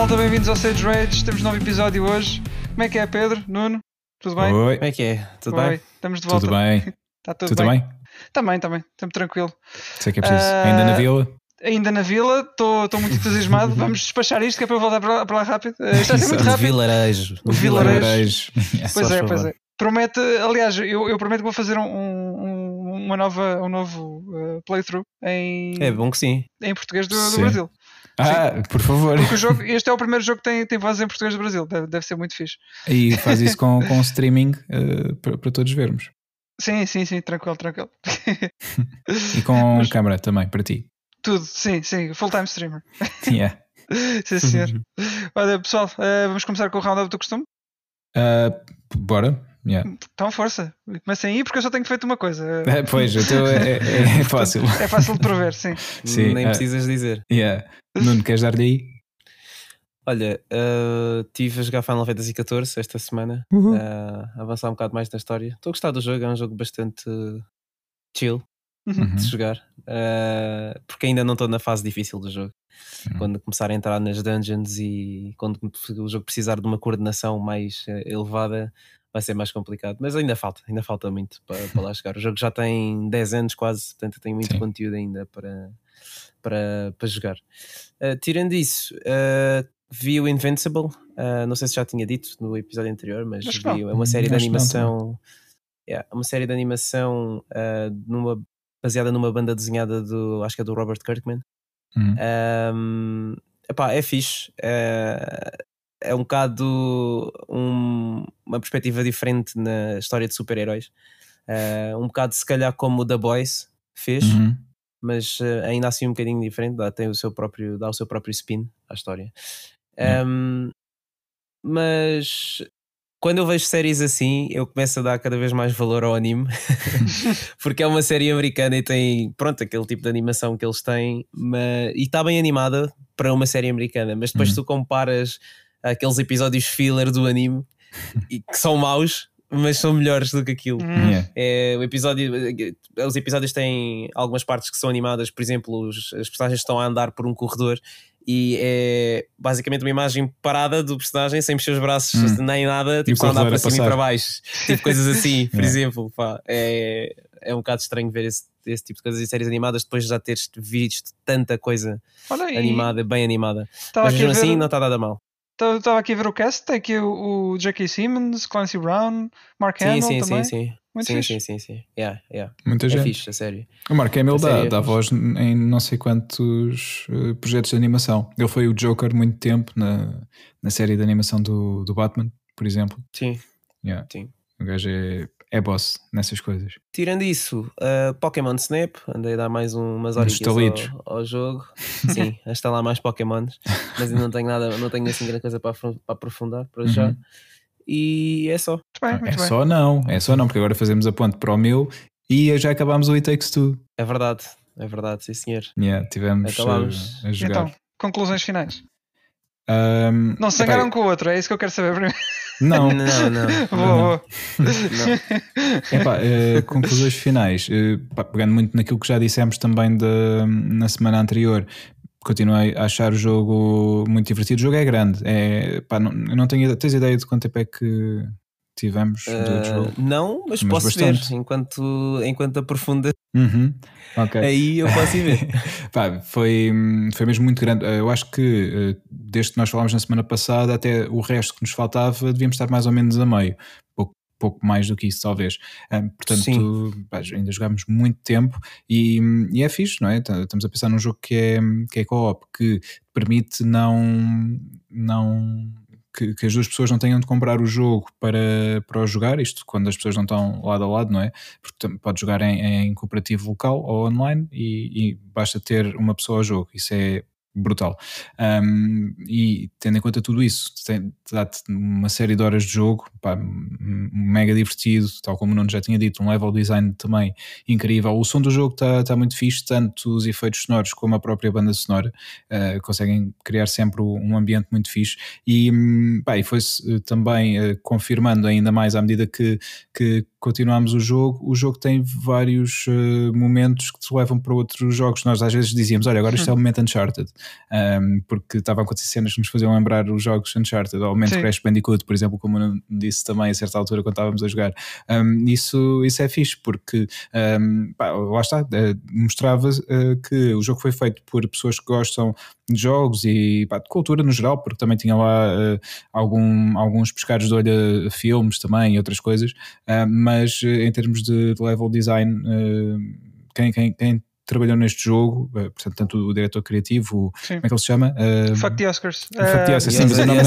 Olá malta, bem-vindos ao Sage Rage. Temos um novo episódio hoje. Como é que é, Pedro? Nuno? Tudo bem? Oi, Como é que é? Tudo Oi, bem? Estamos de volta. tudo bem? Está tudo Tu bem? também? Também, também. Estamos tranquilo. Sei que é preciso. Ah, Ainda na vila? Ainda na vila, estou muito entusiasmado. Vamos despachar isto que é para eu voltar para lá, para lá rápido. Eh, Está a ser muito rápido. vilarejo. No Vilarejo. Vilarejo. Pois Só é, favor. pois é. Promete, aliás, eu, eu prometo que vou fazer um, um- uma nova, um novo eh, playthrough em, É bom que sim. em português do, do. Brasil. Ah, por favor. Porque o jogo, este é o primeiro jogo que tem, tem voz em português do Brasil. Deve, deve ser muito fixe. E faz isso com, com streaming eh, para, para todos vermos. Sim, sim, sim, tranquilo, tranquilo. E com Mas- câmara também, para ti. Tudo, sim, sim, full-time streamer. Yeah. Sim, senhor. Olha, pessoal, eh, vamos começar com o round-up do costume? Ah, bora. Yeah. Então, força. Comecem aí porque eu só tenho feito uma coisa. Ah, pois, então é, é- é fácil. É fácil de prever, sim. Sim, Nem ah. precisas dizer. Yeah. Nuno, queres dar-lhe aí? Olha, uh, estive a jogar Final Fantasy XIV esta semana. Uhum. uh, avançar um bocado mais na história. Estou a gostar do jogo, é um jogo bastante chill Uhum. de jogar. uh, porque ainda não estou na fase difícil do jogo. Uhum. Quando começar a entrar nas dungeons e quando o jogo precisar de uma coordenação mais eh, elevada, vai ser mais complicado. Mas ainda falta, ainda falta muito para, para lá chegar. O jogo já tem 10 anos quase, portanto tem muito Sim. conteúdo ainda para, para, para jogar. Uh, tirando isso, uh, vi o Invincible. uh, não sei se já tinha dito no episódio anterior, mas Acho vi, não. é uma série de Acho animação. Yeah, uma série de animação uh, numa, baseada numa banda desenhada do, acho que é do Robert Kirkman. Uhum. Um, epá, é fixe. É, é um bocado um- uma perspectiva diferente na história de super-heróis. É, um bocado, se calhar, como o The Boys fez, Uhum. mas eh, ainda assim um bocadinho diferente. Dá, tem o seu próprio, dá o seu próprio spin à história. Hum. Um, mas quando eu vejo séries assim, eu começo a dar cada vez mais valor ao anime, porque é uma série americana e tem, pronto, aquele tipo de animação que eles têm, mas, e está bem animada para uma série americana, mas depois Uhum. tu comparas aqueles episódios filler do anime e que são maus, mas são melhores do que aquilo. Hum, Yeah. É, o episódio, os episódios têm algumas partes que são animadas, por exemplo, os, as personagens estão a andar por um corredor e é basicamente uma imagem parada do personagem sem mexer os braços Hum. nem nada, tipo só andar para cima e passar. para baixo, tipo coisas assim, por Yeah. exemplo. pá, é, é um bocado estranho ver esse, esse tipo de coisas em séries animadas depois de já teres visto tanta coisa Olha, e animada, bem animada. Mas mesmo assim, ver- não está nada mal. Estava- aqui a ver o cast. Tem aqui o, o J.K. Simmons, Clancy Brown, Mark Sim, Hamill sim, também. sim, sim. Muito sim, fixe. sim, sim, sim. Yeah, yeah. Muita É gente. fixe, a sério. O Mark Hamill dá, série é dá voz em não sei quantos eh, projetos de animação. Ele foi o Joker muito tempo na, na série de animação do, do Batman, por exemplo. Sim, Yeah. sim. O gajo é, é boss nessas coisas. Tirando isso, uh, Pokémon Snap, andei a dar mais um, umas horas ao, ao jogo. Sim, a instalar mais Pokémons, mas ainda não tenho nada, não tenho assim grande coisa para, para aprofundar para já. Uhum. E é só. Muito bem, é muito bem. só não, é só não, porque agora fazemos a ponte para o meu e já acabámos o It Takes Two. É verdade, é verdade, sim senhor. Yeah, tivemos Acabámos. eh, a jogar. Então, conclusões finais. Ahm, Não se epá, zangaram com o outro, é isso que eu quero saber primeiro. Não, Não, não. Não. Epá, eh, conclusões finais. Eh, pá, pegando muito naquilo que já dissemos também da- na semana anterior, continuei a achar o jogo muito divertido. O jogo é grande. É, pá, não, eu não tenho ideia. Tens ideia de quanto tempo é que tivemos do Uh, jogo? não, mas, Mas posso bastante. ver enquanto, enquanto aprofunda. Uhum. Ok. Aí eu posso ir ver. Pá, foi, foi mesmo muito grande. Eh, Eu acho que eh, desde que nós falámos na semana passada até o resto que nos faltava devíamos estar mais ou menos a meio. Pouco, pouco mais do que isso, talvez. Ah, portanto, pá, ainda jogámos muito tempo e, e é fixe, não é? Estamos a pensar num jogo que é, que é co-op, que permite não. não que, que as duas pessoas não tenham de comprar o jogo para, para o jogar, isto quando as pessoas não estão lado a lado, não é? Porque pode jogar em, em cooperativo local ou online e, e basta ter uma pessoa ao jogo. Isso é brutal. Um, e tendo em conta tudo isso, dá-te uma série de horas de jogo, pá, mega divertido, tal como o Nuno já tinha dito, um level design também incrível. O som do jogo está tá muito fixe, tanto os efeitos sonoros como a própria banda sonora, uh, conseguem criar sempre um ambiente muito fixe. E, hum, e foi-se uh, também uh, confirmando ainda mais à medida que, que continuámos o jogo, o jogo tem vários uh, momentos que te levam para outros jogos. Nós às vezes dizíamos: Olha, agora isto é o momento Uncharted, um, porque estavam a acontecer cenas que nos faziam lembrar os jogos Uncharted, ou o momento Sim. Crash Bandicoot, por exemplo, como eu disse também a certa altura quando estávamos a jogar. Um, isso, isso é fixe, porque um, pá, lá está, uh, mostrava uh, que o jogo foi feito por pessoas que gostam de jogos e pá, de cultura no geral, porque também tinha lá algum, alguns pescados de olho a filmes também e outras coisas, mas em termos de, de level design, quem, quem, quem trabalhou neste jogo, eh, portanto, tanto o diretor criativo, sim. como é que ele se chama? Uh, Fuck the Oscars. Fuck the Oscars, sim, mas o nome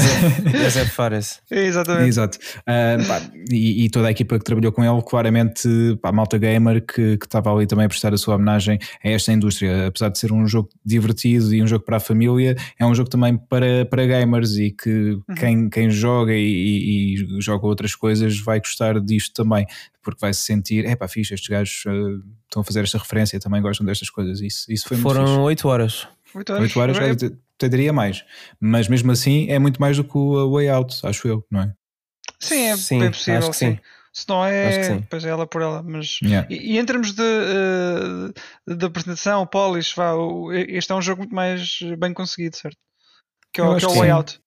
Fares. Exatamente. Exato. Uh, pá, e, e, toda a equipa que trabalhou com ele, claramente, pá, malta gamer que, que estava ali também a prestar a sua homenagem a esta indústria. Apesar de ser um jogo divertido e um jogo para a família, é um jogo também para, para gamers e que uhum. quem, quem joga e, e, e joga outras coisas vai gostar disto também porque vai se sentir, é pá, fixe, estes gajos uh, estão a fazer esta referência, também gostam destas coisas. Isso, isso foi Foram 8 horas. 8 horas, 8 horas é... até diria mais, mas mesmo assim é muito mais do que o Way Out, acho eu, não é? Sim, é sim, bem possível, acho que sim. sim. Se não é, pois é ela por ela. Mas, yeah. e, e, em termos de, uh, de apresentação, polish, vá, este é um jogo muito mais bem conseguido, certo? Que é, o, que é o Way Out.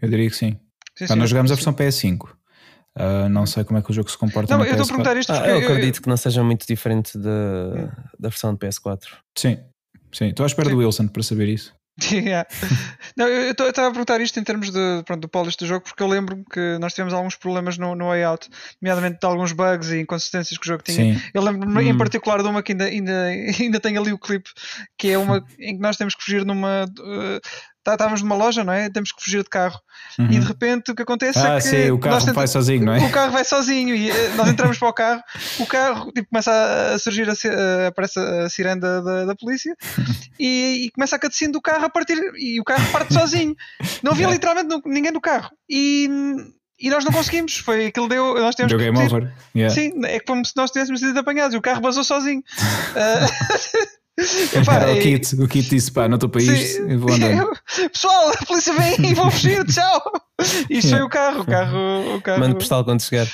Eu diria que sim. sim, sim nós jogamos a versão PS5. Uh, não sei como é que o jogo se comporta. Não, eu estou a perguntar isto porque ah, eu acredito eu... que não seja muito diferente de, da versão de PS4. Sim, sim. Estou à espera sim. do Wilson para saber isso. Yeah. não, eu estava a perguntar isto em termos de, pronto, do polish do jogo, porque eu lembro que nós tivemos alguns problemas no, no layout, nomeadamente de alguns bugs e inconsistências que o jogo tinha. Sim. Eu lembro-me hum. em particular de uma que ainda, ainda, ainda tem ali o clipe, que é uma em que nós temos que fugir numa. Uh, estávamos numa loja, não é? Temos que fugir de carro. Uhum. E de repente o que acontece é ah, é que. Sim, o carro vai sozinho, não é? O carro vai sozinho e eh, nós entramos para o carro, o carro tipo, começa a surgir, a, aparece a sirene da, da, polícia e, e, começa a cutscene do carro a partir. E o carro parte sozinho. Não havia literalmente ninguém do carro. E. E nós não conseguimos, foi aquilo deu. Nós temos deu game over. Yeah. Sim, é como se nós tivéssemos sido apanhados e o carro basou sozinho. uh, Epá, Era o kit, o kit disse: pá, não estou para isto, eu vou andando. Pessoal, a polícia vem e vou fugir, tchau. Isto foi o carro, o carro. O carro... Mando postal quando chegar.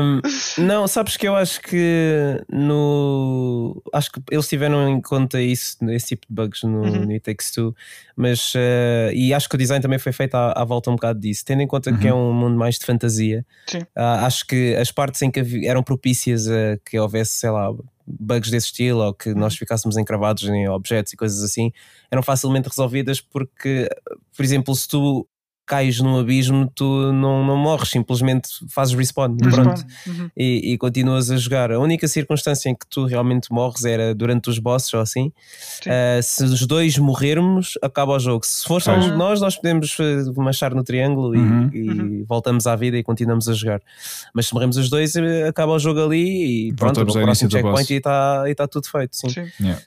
um, não, sabes que eu acho que no. Acho que eles tiveram em conta isso, esse tipo de bugs no, uhum. no It Takes Two, mas. Uh, e acho que o design também foi feito à, à volta um bocado disso, tendo em conta uhum. que é uhum. um mundo mais de fantasia. Uh, acho que as partes em que eram propícias a que houvesse, sei lá bugs desse estilo ou que nós uhum. ficássemos encravados em objetos e coisas assim eram facilmente resolvidas porque, por exemplo, se tu cais num abismo, tu não, não morres, simplesmente fazes respawn, pronto, uhum. e, e, continuas a jogar. A única circunstância em que tu realmente morres era durante os bosses ou assim. Uh, se os dois morrermos, acaba o jogo. Se for só um de nós, nós podemos eh, marchar no triângulo uhum. e, e uhum. voltamos à vida e continuamos a jogar. Mas se morremos os dois, eh, acaba o jogo ali e pronto, o próximo checkpoint e está tá tudo feito. Sim. sim. Yeah.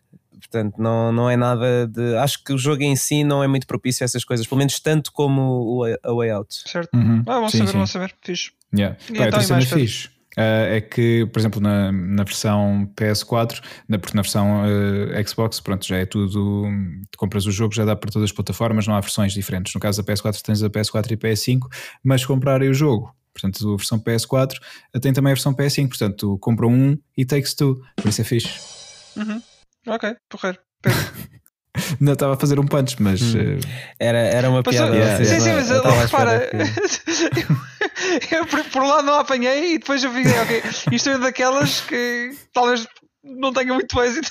Portanto, não, não é nada de. Acho que o jogo em si não é muito propício a essas coisas, pelo menos tanto como o A Way Out. Certo. Uhum. Ah, vamos sim, saber, sim. vamos saber. Fixe. Yeah. E Pá, então, outra cena fixe. Uh, é que, por exemplo, na, na versão PS4, na, porque na versão uh, Xbox, pronto, já é tudo. compras o jogo, já dá para todas as plataformas, não há versões diferentes. No caso da PS4, tens a PS4 e PS5, mas comprarem o jogo. Portanto, a versão PS4 tem também a versão PS5. Portanto, compra um e takes two. Por isso é fixe. Uhum. Ok, porreiro. Não estava a fazer um punch, mas. Hum. Uh... Era, era uma piada. Yeah, sim, sim, mas eu, repara. eu, eu, por, por lá não apanhei e depois eu vi, ok, isto é daquelas que talvez não tenha muito êxito.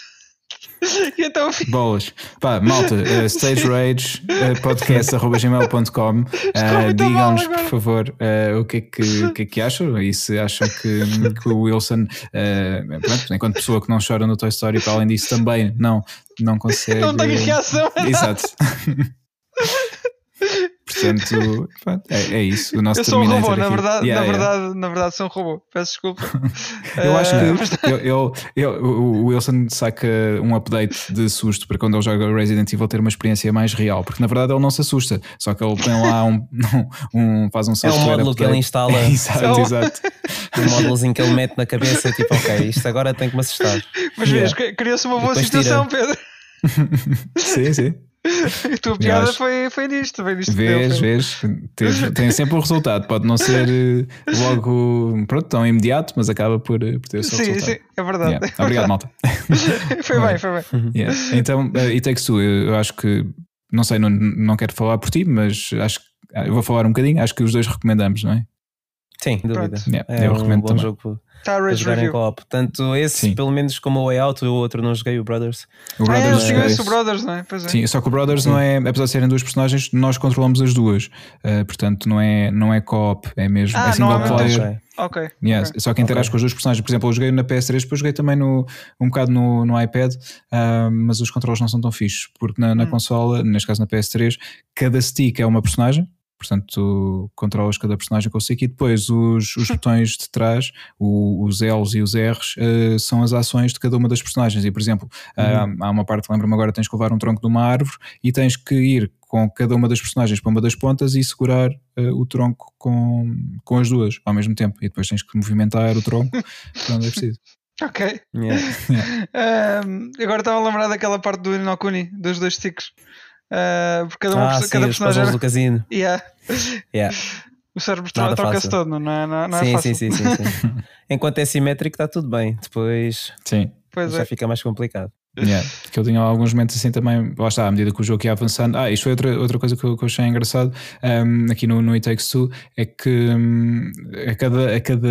então Boas. Pá, malta, uh, Stage Rage uh, podcast.gmail.com uh, Digam-nos, por favor, uh, o, que é que, o que é que acham e se acham que, que o Wilson, uh, pronto, enquanto pessoa que não chora no Toy Story, para além disso, também não, não consegue. Não tem reação. Exato. Portanto, é, é, isso. O nosso eu sou um robô, na verdade, yeah, na, verdade yeah. na verdade sou um robô. Peço desculpa. eu acho que eu, eu, eu, o Wilson saca um update de susto para quando ele joga Resident Evil ter uma experiência mais real, porque na verdade ele não se assusta, só que ele tem lá um, um faz um software. É um módulo que ele instala. É, exato, exato. um módulozinho que ele mete na cabeça, tipo, ok, isto agora tem que me assustar. Mas yeah. vês, criou-se uma boa situação, Pedro. sim, sim. a tua piada acho... foi, foi nisto, foi nisto. Vês, vês, tem sempre o um resultado. Pode não ser eh, logo pronto, tão imediato, mas acaba por, eh, por ter o seu sim, resultado. Sim, é verdade. Yeah. É Obrigado, malta. foi bem, foi bem. Yeah. Então, uh, e Takes Two, eu acho que, não sei, não, não quero falar por ti, mas acho que eu vou falar um bocadinho, acho que os dois recomendamos, não é? Sim, dúvida. Yeah, é eu um recomendo bom também. jogo para jogar em co-op. Tanto esse, Sim. pelo menos como o Way Out, o outro não joguei, o Brothers. O Brothers ah, é, o Brothers, não é? Pois é. Sim, só que o Brothers Sim. não é, apesar de serem duas personagens, nós controlamos as duas. Uh, portanto, não é, não é co-op, é mesmo ah, é single não, player. Ok. Yes. okay. Só que interage okay. com as duas personagens. Por exemplo, eu joguei na PS3, depois joguei também no, um bocado no, no iPad, uh, mas os controles não são tão fixos, porque na, na hum. consola, neste caso na PS3, cada stick é uma personagem portanto tu controlas cada personagem com o stick e depois os, os botões de trás, o, os L's e os R's, uh, são as ações de cada uma das personagens. E por exemplo, uhum. uh, há uma parte, lembro-me agora, tens que levar um tronco de uma árvore e tens que ir com cada uma das personagens para uma das pontas e segurar uh, o tronco com, com as duas ao mesmo tempo. E depois tens que movimentar o tronco quando é preciso. Ok. Yeah. Yeah. Um, agora estava a lembrar daquela parte do Inokuni, dos dois sticks. Uh, porque cada, uma, ah, cada sim, personagem. Os do casino. Yeah. Yeah. O cérebro troca-se todo, não é, não, não sim, é fácil. Sim, sim, sim, sim. Enquanto é simétrico está tudo bem. Depois sim. já é. fica mais complicado. Yeah, que eu tinha alguns momentos assim também, lá está, à medida que o jogo ia avançando. Ah, isto foi outra, outra coisa que eu, que eu achei engraçado um, aqui no, no It Takes Two, é que um, a cada, a cada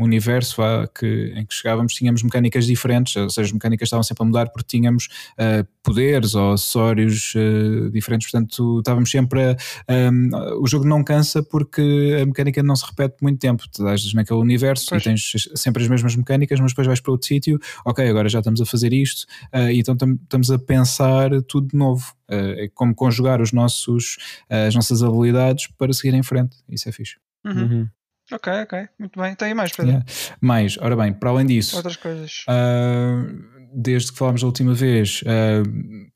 universo vá, que, em que chegávamos tínhamos mecânicas diferentes, ou seja, as mecânicas estavam sempre a mudar porque tínhamos uh, poderes ou acessórios uh, diferentes, portanto estávamos sempre a. O jogo não cansa porque a mecânica não se repete muito tempo. Tu estás naquele universo pois. e tens sempre as mesmas mecânicas, mas depois vais para outro sítio, ok, agora já estamos a fazer isto isto, uh, então estamos a pensar tudo de novo, uh, é como conjugar os nossos, uh, as nossas habilidades para seguir em frente, isso é fixe. Uhum. Uhum. Ok, ok, muito bem. Tem mais, Pedro? Yeah. Mais, ora bem, para além disso, outras coisas. desde que falámos da última vez,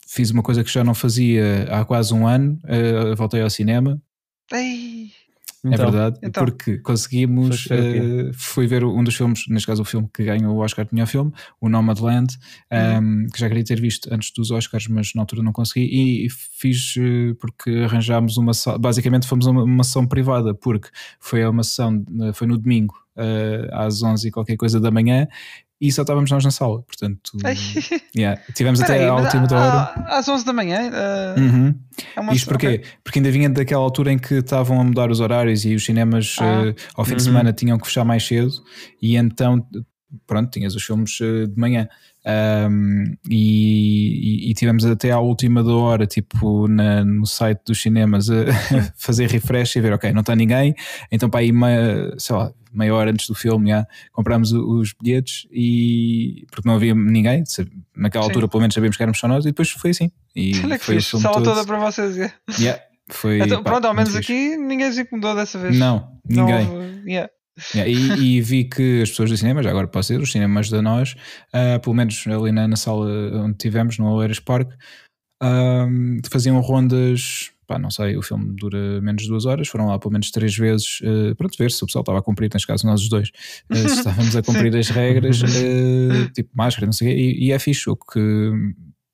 fiz uma coisa que já não fazia há quase um ano, voltei ao cinema. Ei. É então, é verdade, então, porque conseguimos. Uh, fui ver um dos filmes, neste caso o filme que ganhou o Oscar de melhor filme, o Nomadland, um, uhum. ehm, que já queria ter visto antes dos Oscars, mas na altura não consegui. E, e fiz uh, porque arranjámos uma. Basicamente fomos uma, uma sessão privada, porque foi uma sessão, foi no domingo. Às 11 e qualquer coisa da manhã e só estávamos nós na sala, portanto yeah. tivemos até à última hora às 11 da manhã uh, uhum. é uma... Isto porquê? Okay. Porque ainda vinha daquela altura em que estavam a mudar os horários e os cinemas ah. uh, ao fim uhum. de semana tinham que fechar mais cedo e então pronto, tinhas os filmes uh, de manhã um, e, e, tivemos até à última da hora, tipo na, no site dos cinemas, a fazer refresh e ver, ok, não está ninguém, então para aí, sei lá, meia hora antes do filme, já, comprámos os bilhetes e porque não havia ninguém, naquela Sim. altura pelo menos sabíamos que éramos só nós, e depois foi assim. E Olha que foi fixe, sala toda para vocês. Yeah. yeah foi, então, pá, pronto, ao menos aqui ninguém se incomodou dessa vez. Não, ninguém. Não, yeah. Yeah, e, e, vi que as pessoas do cinema, já agora posso dizer, os cinemas da nós, uh, pelo menos ali na, na, sala onde tivemos, no Oeiras Park, uh, faziam rondas. Pá, não sei, o filme dura menos de duas horas, foram lá pelo menos três vezes uh, para ver se o pessoal estava a cumprir, neste caso nós os dois, uh, se estávamos a cumprir as regras, uh, tipo máscara, não sei o quê, e, e é fixe, o que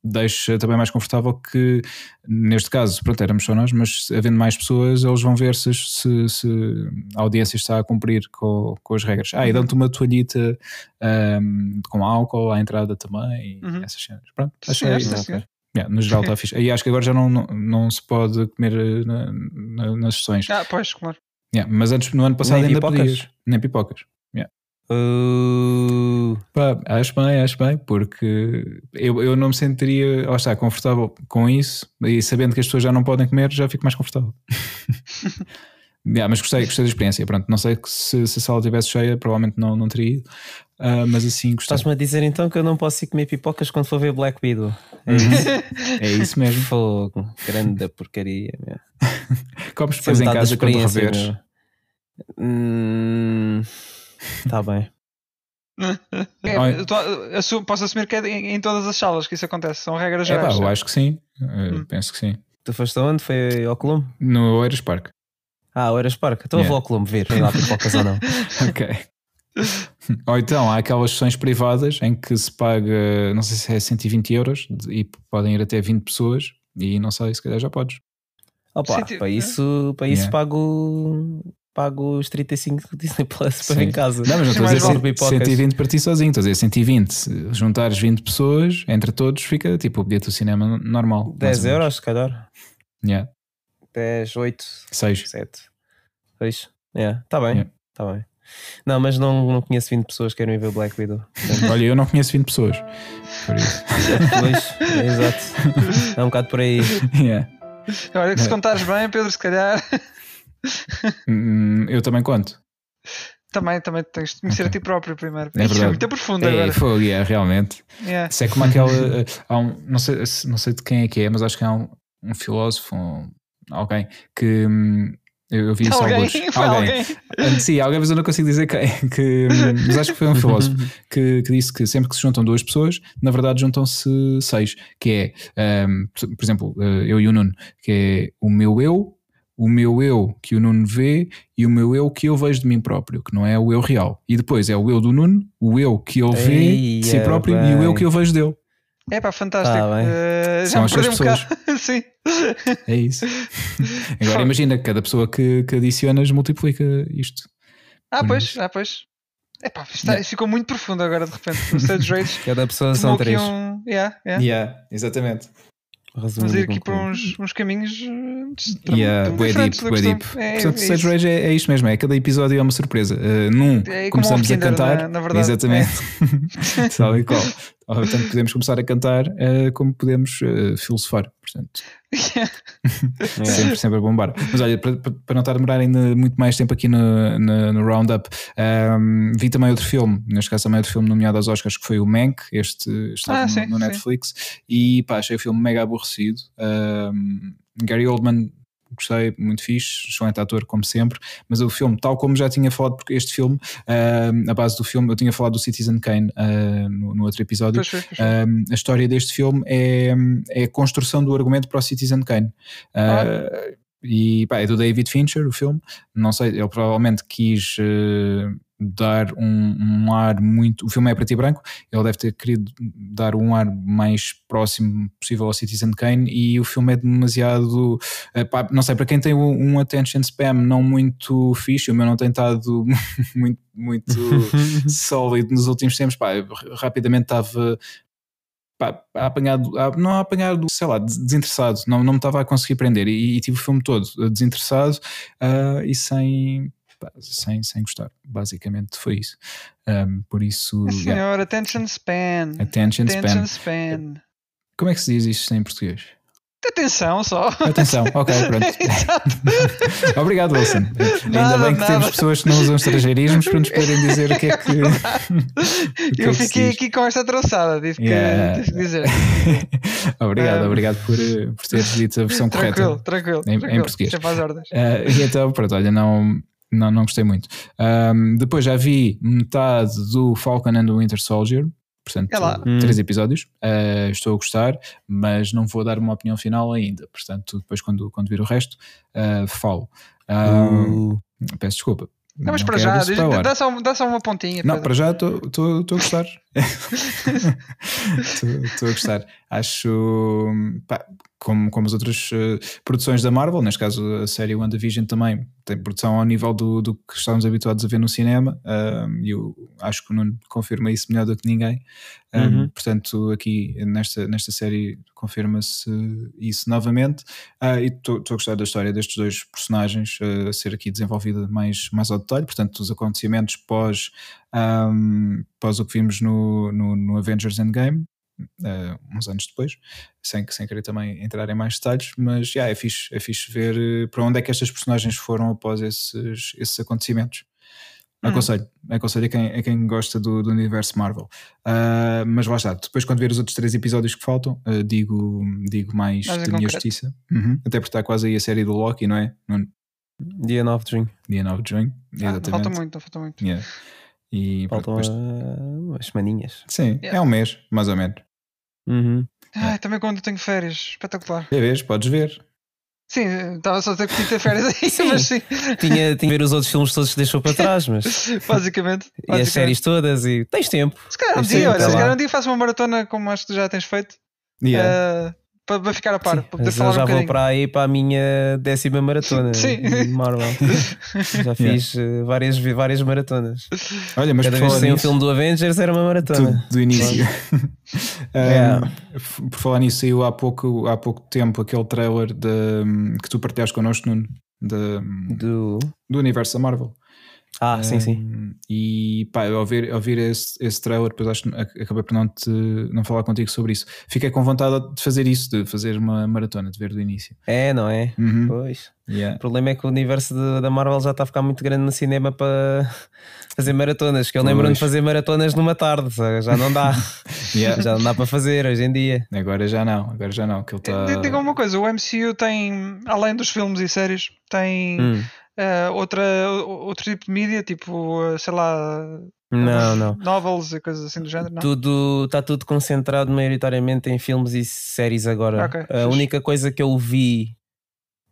deixa também mais confortável que, neste caso, pronto, éramos só nós, mas havendo mais pessoas, eles vão ver se, se, se a audiência está a cumprir com, com as regras. Ah, e uhum. dão-te uma toalhita um, com álcool à entrada também, e uhum. essas cenas. Pronto, achei sim, sim. Yeah, no geral está fixe. E acho que agora já não, não, não se pode comer eh, na, na, nas sessões. Ah, pois, claro. Yeah, mas antes, no ano passado, nem ainda pipocas. podias. Nem pipocas. Uh... Pá, acho bem, acho bem, porque eu, eu não me sentiria, lá está, confortável com isso e sabendo que as pessoas já não podem comer, já fico mais confortável. yeah, mas gostei, gostei da experiência. Pronto, não sei se, se a sala estivesse cheia, provavelmente não, não teria ido, uh, mas assim gostei. Estás-me a dizer então que eu não posso ir comer pipocas quando for ver Black Widow? É isso, é isso mesmo. Fogo, grande porcaria. Comes depois em casa quando reveres. Hum... Está bem. É, tô, posso assumir que é em, em, todas as salas que isso acontece, são regras é, gerais. Pá, eu acho que sim, hum. penso que sim. Tu foste aonde? Foi ao Colombo? No Oeiras Park. Ah, Oeiras Park. Então yeah. eu vou ao Colombo ver, tem lá pipocas ou não. ok. ou então há aquelas sessões privadas em que se paga, não sei se é 120 euros e podem ir até 20 pessoas E não sei, se calhar já podes. Opa, Sim, para isso, para isso yeah. pago pago os 35 Disney Plus para Sim. em casa. Não, mas não estou a dizer 120 para ti sozinho, estou a dizer 120. Se juntares 20 pessoas, entre todos, fica tipo o bilhete do cinema normal. 10 euros, se calhar. Yeah. 10, 8, 6, 7, 6. Yeah, tá bem, yeah. tá bem. Não, mas não, não conheço 20 pessoas que querem ver Black Widow. Olha, eu não conheço 20 pessoas. Por isso. Pois, é, exato. É um bocado por aí. Yeah. Olha, que se contares bem, Pedro, se calhar. Hum, eu também conto. Também, também tens de conhecer okay. a ti próprio primeiro. É, verdade. é muito profundo é, agora. Foi, é, realmente. Yeah. Isso é como aquela. Eh, há um, não, sei, não sei de quem é que é, mas acho que há um, um filósofo, um, alguém, que. Hum, eu, eu vi isso alguém, alguns. Alguém. alguém. Sim, alguém, mas eu não consigo dizer quem. Que, mas acho que foi um filósofo que, que, disse que sempre que se juntam duas pessoas, na verdade juntam-se seis. Que é, um, por exemplo, eh, eu e o Nuno, que é o meu eu, o meu eu que o Nuno vê e o meu eu que eu vejo de mim próprio, que não é o eu real. E depois é o eu do Nuno, o eu que ele vê Eia, de si próprio bem. e o eu que eu vejo dele. É pá, fantástico. Ah, uh, São as pessoas. Um Sim. É isso. Agora imagina que cada pessoa que, que adicionas multiplica isto. Ah, pois, ah, pois. É pá, yeah. ficou muito profundo agora de repente. No Stage Rates. Cada pessoa são três. Um... Yeah, yeah. yeah, exatamente. Vamos ir aqui para uns, uns caminhos uh, yeah, bué deep, bué deep. É, Portanto, é Sage Rage é, é isto mesmo, é cada episódio é uma surpresa. Uh, num é começamos a cantar, na, na verdade, exatamente, é. tal e qual. Tanto podemos começar a cantar uh, como podemos uh, filosofar. Portanto, sempre, sempre a bombar. Mas olha, para, para não estar a demorar ainda muito mais tempo aqui no, no, no Roundup, um, vi também outro filme, neste caso também outro filme nomeado aos Oscars, que foi o Mank, este está ah, no, no, Netflix, sim. e pá, achei o filme mega aborrecido. Um, Gary Oldman gostei, muito fixe, excelente ator, como sempre. Mas o filme, tal como já tinha falado, porque este filme, uh, a base do filme, eu tinha falado do Citizen Kane uh, no, no, outro episódio. Pois foi, pois foi. Uh, a história deste filme é, é a construção do argumento para o Citizen Kane. Ah. E pá, é do David Fincher, o filme. Não sei, ele provavelmente quis dar um, um, ar muito. O filme é preto e branco, ele deve ter querido dar um ar mais próximo possível ao Citizen Kane e o filme é demasiado. Eh, pá, não sei, para quem tem um attention spam não muito fixe, o meu não tem estado muito, muito sólido nos últimos tempos, pá, rapidamente estava apanhado, não apanhado, sei lá, desinteressado, não, não me estava a conseguir prender e, e tive o filme todo desinteressado uh, e sem sem, sem gostar. Basicamente foi isso. Um, por isso. Senhor, yeah. attention span. Attention, attention span. span. Como é que se diz isto em português? Atenção só. Atenção, ok, pronto. Obrigado, Wilson. Nada, Ainda bem que nada. temos pessoas que não usam estrangeirismos para nos poderem dizer o que é que. que Eu é fiquei aqui com esta troçada, tive que, yeah. tive que dizer. obrigado, um... obrigado por, por teres dito a versão tranquilo, correta. Tranquilo, em, tranquilo. Em português. Uh, e então, pronto, olha, não não, não gostei muito. Um, depois já vi metade do Falcon and the Winter Soldier, portanto, é três episódios. Uh, estou a gostar, mas não vou dar uma opinião final ainda. Portanto, depois, quando, quando vir o resto, uh, falo. Uh. Peço desculpa. Não, mas para já, dá só, dá só uma pontinha. Não, para já estou a gostar. Estou a gostar. Acho. Pá, como, como as outras uh, produções da Marvel, neste caso a série WandaVision também tem produção ao nível do, do que estamos habituados a ver no cinema, e eu acho que o Nuno confirma isso melhor do que ninguém. Um, uhum. Portanto, aqui nesta, nesta série confirma-se isso novamente. Uh, e estou a gostar da história destes dois personagens uh, a ser aqui desenvolvida mais, mais ao detalhe, portanto, os acontecimentos pós, um, pós o que vimos no, no, no Avengers Endgame, uh, uns anos depois, sem, sem querer também entrar em mais detalhes, mas yeah, é, fixe, é fixe ver uh, para onde é que estas personagens foram após esses, esses acontecimentos. Hum. Aconselho, aconselho a quem, a quem gosta do, do universo Marvel. Uh, mas lá está, depois quando ver os outros três episódios que faltam, uh, digo, digo mais da minha justiça. Uhum. Até porque está quase aí a série do Loki, não é? Dia 9 de junho. Dia 9 de junho, ah, exatamente. Falta muito, falta muito. Yeah. E Faltam depois... umas semaninhas. Sim, yeah. é um mês, mais ou menos. Uhum. Ah, também quando tenho férias, espetacular. É vês, podes ver. Sim, estava só a ter que ter férias aí, sim. mas sim. Tinha, tinha que ver os outros filmes todos que deixou para trás, mas. basicamente, basicamente. E as séries todas e tens tempo. Se calhar um dia, olha, se calhar um dia faço uma maratona como acho que já tens feito. Yeah. Uh, para, ficar a par. Sim, para poder falar eu já um vou para aí para a minha décima maratona Sim. Marvel. já fiz yeah. várias, várias maratonas. Olha, mas Cada vez sem o filme do Avengers era uma maratona. Do, do início. um, yeah. Por falar nisso, saiu há pouco, há pouco tempo aquele trailer de, que tu partilhaste connosco, Nuno, de, do... do universo da Marvel. Ah, um, sim, sim. E pá, ao ouvir, ao ouvir esse, esse trailer, depois acho acabei por não, te, não falar contigo sobre isso. Fiquei com vontade de fazer isso, de fazer uma maratona, de ver do início. É, não é? Uhum. Pois. Yeah. O problema é que o universo de, da Marvel já está a ficar muito grande no cinema para fazer maratonas. Que eu lembro-me de fazer maratonas numa tarde, já não dá. yeah. Já não dá para fazer hoje em dia. Agora já não, agora já não. Que ele tá... Diga uma coisa: o MCU tem, além dos filmes e séries, tem. Hum uh, outra, outro tipo de mídia, tipo, uh, sei lá, não, não. novels e coisas assim do género? Não? Tudo está tudo concentrado maioritariamente em filmes e séries agora. Okay, a única coisa que eu vi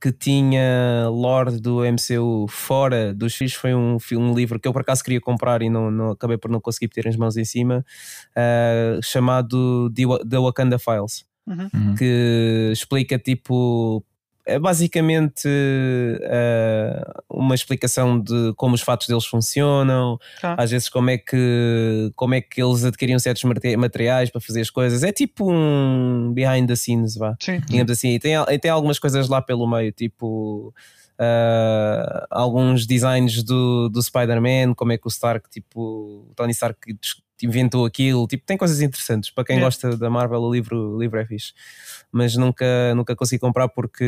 que tinha lore do MCU fora dos filhos foi um, um livro que eu por acaso queria comprar e não, não acabei por não conseguir ter as mãos em cima, uh, chamado The Wakanda Files. Uhum. uhum. Que explica tipo é basicamente uh, uma explicação de como os fatos deles funcionam, ah. às vezes como é, que, como é que eles adquiriam certos materiais para fazer as coisas. É tipo um behind the scenes, vá. Sim. Digamos assim. E tem, e tem algumas coisas lá pelo meio, tipo. Uh, alguns designs do, do Spider-Man, como é que o Stark, tipo, o Tony Stark inventou aquilo, tipo, tem coisas interessantes. Para quem gosta da Marvel, o livro, o livro é fixe mas nunca, nunca consegui comprar porque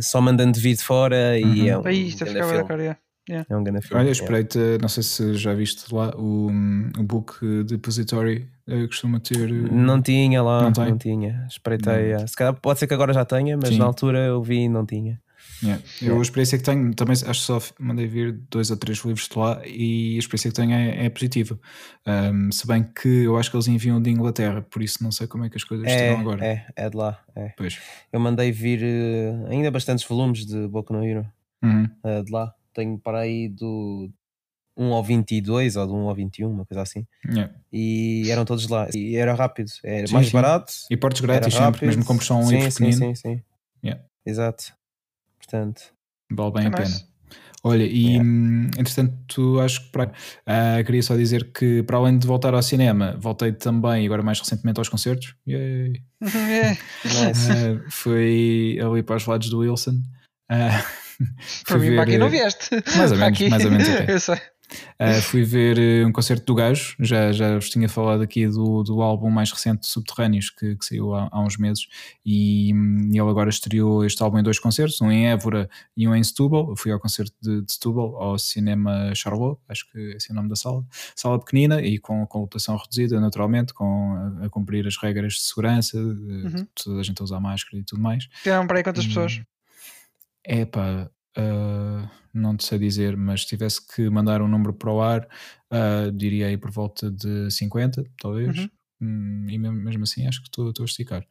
só mandando vir de fora uhum. e é um, Aí. Cara, yeah. É um grande filme. Olha, espreita, não sei se já viste lá o, o Book Depository eh, costuma ter. Eh, não tinha lá, não, não tinha. Espreitei. Não. Se calhar pode ser que agora já tenha, mas Sim. na altura eu vi e não tinha. Yeah. Eu a experiência que tenho, também acho que só mandei vir dois ou três livros de lá e a experiência que tenho é, é positiva. Um, se bem que eu acho que eles enviam de Inglaterra, por isso não sei como é que as coisas é, estão agora. É, é de lá. É. Pois. Eu mandei vir uh, ainda bastantes volumes de Boku no Hero uhum. uh, de lá. Tenho para aí do 1 ao 22 ou do 1 ao 21, uma coisa assim. Yeah. E eram todos lá. E era rápido, era sim, mais sim. barato. E portos grátis sempre, rápido. mesmo compres só um sim, livro sim, pequenino. Sim, sim, Yeah. Exato. Portanto, vale bem é a pena. Nice. Olha, e yeah. Hum, entretanto, acho que para, uh, queria só dizer que para além de voltar ao cinema, voltei também, agora mais recentemente, aos concertos. Yay! yeah. nice. uh, foi ali para os lados do Wilson. Uh, para mim, ver, para aqui não vieste. Mais ou menos, mais ou menos. Eu sei. Uh, fui ver uh, um concerto do Gajo, já, já vos tinha falado aqui do, do álbum mais recente Subterrâneos, que, que saiu há, há, uns meses, e, um, ele agora estreou este álbum em dois concertos, um em Évora e um em Setúbal. Eu fui ao concerto de, de Setúbal, ao Cinema Charlot, acho que esse é o nome da sala, sala pequenina e com, com lotação reduzida, naturalmente, com, a, a cumprir as regras de segurança, uhum. toda a gente a usar máscara e tudo mais. Tiveram para aí quantas pessoas? É pá, Uh, não te sei dizer, mas se tivesse que mandar um número para o ar, uh, diria aí por volta de 50, talvez. Uhum. Hum, e mesmo, mesmo, assim acho que estou, estou a esticar.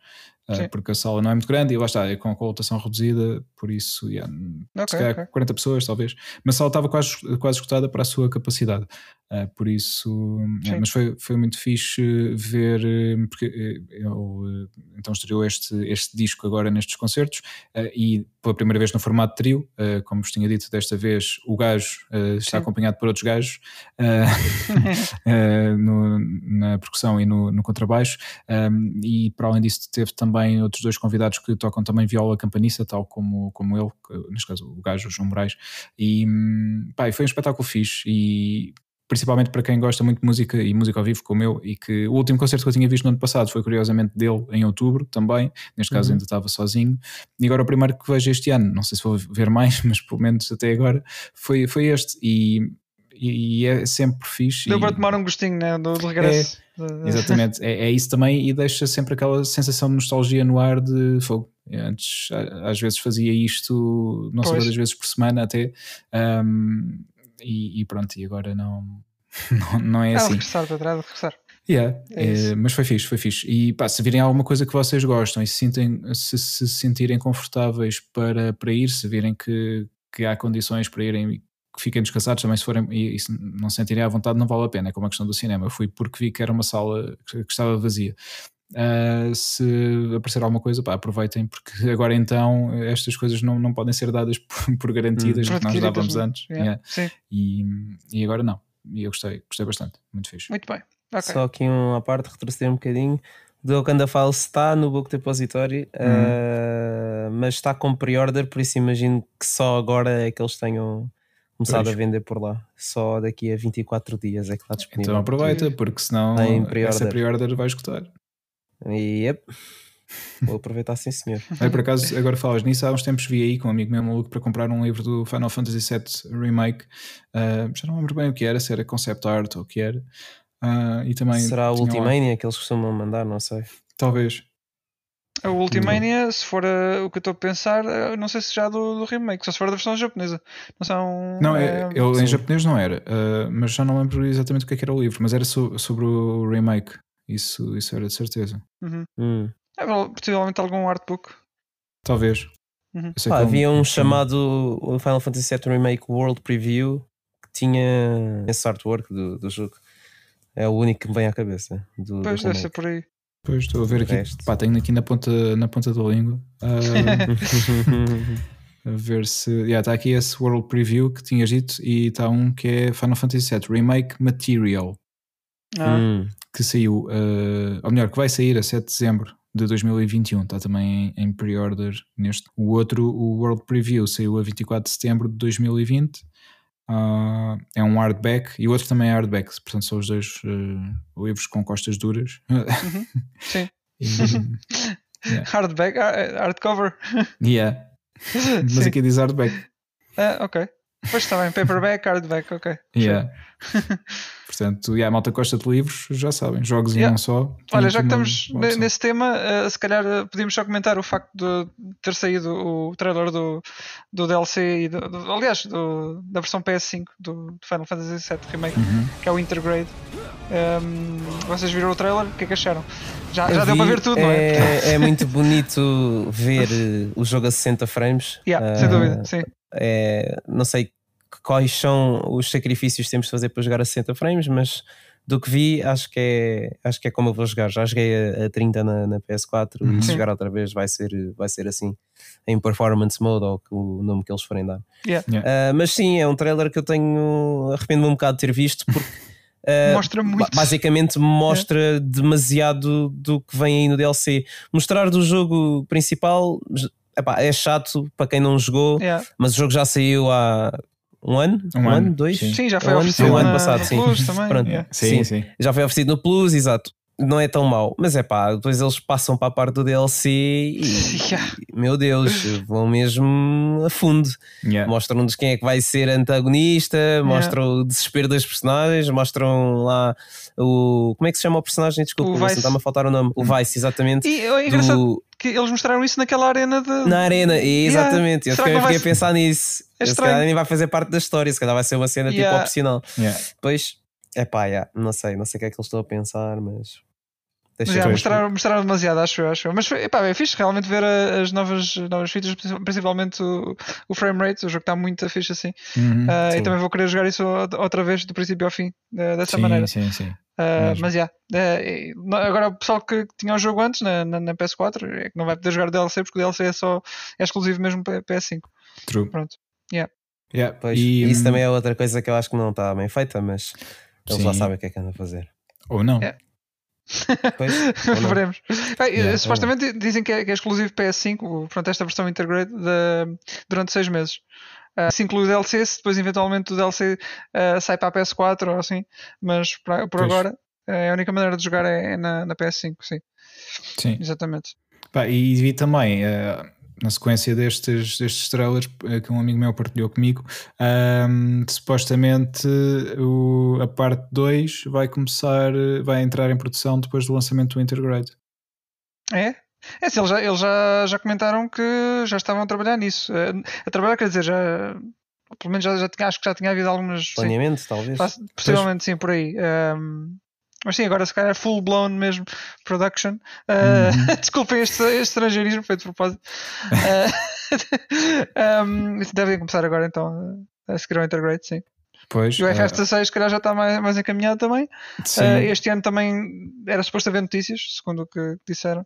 Uh, porque a sala não é muito grande e lá está, é com a lotação reduzida, por isso, yeah, okay, se calhar okay. 40 pessoas talvez. Mas a sala estava quase, quase esgotada para a sua capacidade. Uh, por isso, é, mas foi, foi muito fixe ver, eh, porque ele eh, então estreou este, este disco agora nestes concertos uh, e pela primeira vez no formato trio, uh, como vos tinha dito, desta vez o gajo está Sim. acompanhado por outros gajos no, na percussão e no, no contrabaixo, um, e para além disso teve também outros dois convidados que tocam também viola campanista, tal como, como ele, neste caso o gajo, o João Moraes, e hum, pá, foi um espetáculo fixe. E principalmente para quem gosta muito de música e música ao vivo como eu, e que o último concerto que eu tinha visto no ano passado foi curiosamente dele em outubro também, neste caso uhum. ainda estava sozinho, e agora o primeiro que vejo este ano, não sei se vou ver mais, mas pelo menos até agora, foi, foi este, e, e é sempre fixe. Deu para tomar um gostinho né, do, do regresso. É, exatamente, é, é, isso também e deixa sempre aquela sensação de nostalgia no ar de fogo. Antes às vezes fazia isto, não sei quantas vezes por semana até, um, e, e, pronto, e agora não, não, não é, é assim. regressar para trás, regressar. Yeah, é é, mas foi fixe, foi fixe. E pá, se virem alguma coisa que vocês gostam e se, sentem, se, se sentirem confortáveis para, para ir, se virem que, que há condições para irem que fiquem descansados também se forem e, e se não sentirem à vontade não vale a pena, é como a questão do cinema. Eu fui porque vi que era uma sala que, que estava vazia Uh, se aparecer alguma coisa, pá, aproveitem, porque agora então estas coisas não, não podem ser dadas por, por garantidas hum. que nós dávamos antes. Yeah. Yeah. E, e agora não. E eu gostei, gostei bastante, muito fixe. Muito bem. Okay. Só aqui uma parte, retroceder um bocadinho. Wakanda Files está no Book Depository, uhum. uh, mas está com pre-order, por isso imagino que só agora é que eles tenham começado pois. a vender por lá. Só daqui a 24 dias é que está disponível. Então aproveita, porque senão pre essa pre-order vai escutar. Yep. Vou aproveitar sim, senhor. Aí, por acaso, agora falas nisso, há uns tempos vi aí com um amigo meu maluco para comprar um livro do Final Fantasy VII Remake. Uh, já não lembro bem o que era, se era concept art ou o que era. Uh, e também Será o Ultimania que eles costumam mandar, não sei. Talvez. A Ultimania, se for uh, o que eu estou a pensar, uh, não sei se já do, do, remake, só se for da versão japonesa. Não são. Não, é, eu, em japonês não era, mas já não lembro exatamente o que, é que era o livro, mas era so, sobre o remake. Isso, isso era de certeza. Uhum. Hum. É, possivelmente algum artbook. Talvez. Uhum. Ah, havia um chamado Final Fantasy VII Remake World Preview que tinha esse artwork do, do jogo. É o único que me vem à cabeça. Do, pois do deve ser por aí. Pois estou a ver aqui. Pá, tenho aqui na ponta, na ponta da língua. Uh, a ver se. Yeah, está aqui esse World Preview que tinhas dito e está um que é Final Fantasy VII Remake Material. Ah. Hum. Que saiu, uh, ou melhor, que vai sair a 7 de dezembro de 2021. Está também em, em pre-order neste. O outro, o World Preview, saiu a 24 de setembro de 2020 Uh, é um hardback e o outro também é hardback, portanto são os dois uh, livros com costas duras. Uhum. Sim. e, yeah. Hardback, hardcover. Yeah. Mas Sim. aqui diz hardback. Uh, ok. Pois está bem, paperback, hardback, ok. Yeah. Portanto, e a malta gosta de livros, já sabem, jogos yeah. e não só. Olha, já que estamos nesse tema, uh, se calhar uh, podíamos só comentar o facto de ter saído o trailer do, do DLC e do, do, aliás do, da versão PS5 do, do Final Fantasy VII Remake, uhum. que é o Intergrade. Um, ehm, vocês viram o trailer? O que é que acharam? Já, já deu para ver tudo, é, não é? É, é muito bonito ver eh, o jogo a 60 frames. Yeah, uh, sem dúvida, sim. É, não sei quais são os sacrifícios que temos de fazer para jogar a 60 frames, mas do que vi, acho que é, acho que é como eu vou jogar. Já joguei a, a 30 na, na PS4 uhum. e se jogar outra vez vai ser, vai ser assim, em performance mode ou o nome que eles forem dar. Yeah. Yeah. Uh, mas sim, é um trailer que eu tenho arrependo-me um bocado de ter visto porque. Uh, mostra muito. Basicamente mostra yeah. demasiado do que vem aí no DLC. Mostrar do jogo principal epá, é chato para quem não jogou, mas o jogo já saiu há um ano? Um, um ano, ano, dois? Sim, já foi um oferecido ano, no, passado, no sim. Plus também. Pronto, yeah. sim, sim, sim, Já foi oferecido no Plus, exato. Não é tão mau, mas é pá, depois eles passam para a parte do DLC e, yeah. meu Deus, vão mesmo a fundo. Yeah. Mostram-nos quem é que vai ser antagonista, mostram o desespero das personagens, mostram lá o. Como é que se chama o personagem? Desculpa, está-me a faltar o nome. O Vice, exatamente. E é engraçado. Do, que eles mostraram isso naquela arena de. Na arena, exatamente. Yeah. Eu fiquei a pensar nisso. É se calhar nem vai fazer parte da história, se calhar vai ser uma cena tipo, yeah. tipo opcional. Yeah. Pois, é pá, yeah. não sei, não sei o que é que eles estão a pensar, mas. Deixa já, mostraram, mostraram demasiado, acho eu, acho eu. Mas epá, é fixe realmente ver as novas, novas features, principalmente o, o frame rate. O jogo está muito fixe assim. Uhum, uh, e também vou querer jogar isso outra vez, do princípio ao fim, dessa sim, maneira. Sim, sim. Uh, mas já, yeah, uh, agora o pessoal que tinha o jogo antes na, na, na, PS4 é que não vai poder jogar o DLC porque o DLC é só é exclusivo mesmo para PS5. True. Pronto. Yeah. Yeah. Pois, e, isso hum, também é outra coisa que eu acho que não está bem feita, mas eles já sabem o que é que andam a fazer. Ou não. Yeah. Pois, Veremos. Yeah, supostamente dizem que é, que é, exclusivo PS5, pronto, esta versão integrate de, durante 6 meses. Uh, se inclui o DLC, se depois eventualmente o DLC uh, sai para a PS4 ou assim, mas por, por agora uh, a única maneira de jogar é, é na, na, PS5, sim. Sim. Exatamente. Pá, e vi também, na sequência destes, destes trailers que um amigo meu partilhou comigo, um, supostamente o, a parte 2 vai começar, vai entrar em produção depois do lançamento do Intergrade. É? É assim, eles, já, eles já, já comentaram que já estavam a trabalhar nisso. A, eh, a trabalhar, quer dizer, já, pelo menos já, já tinha, acho que já tinha havido algumas. Planeamento, sim, talvez. Possivelmente, pois. sim, por aí. Um, mas sim, agora se calhar full blown mesmo production. Uh, uhum. Desculpem este, este estrangeirismo, foi de propósito. Uh, um, devem começar agora então a seguir ao Integrate, sim. Pois, e o FF16 se calhar já está mais, mais encaminhado também. Uh, este ano também era suposto haver notícias, segundo o que disseram.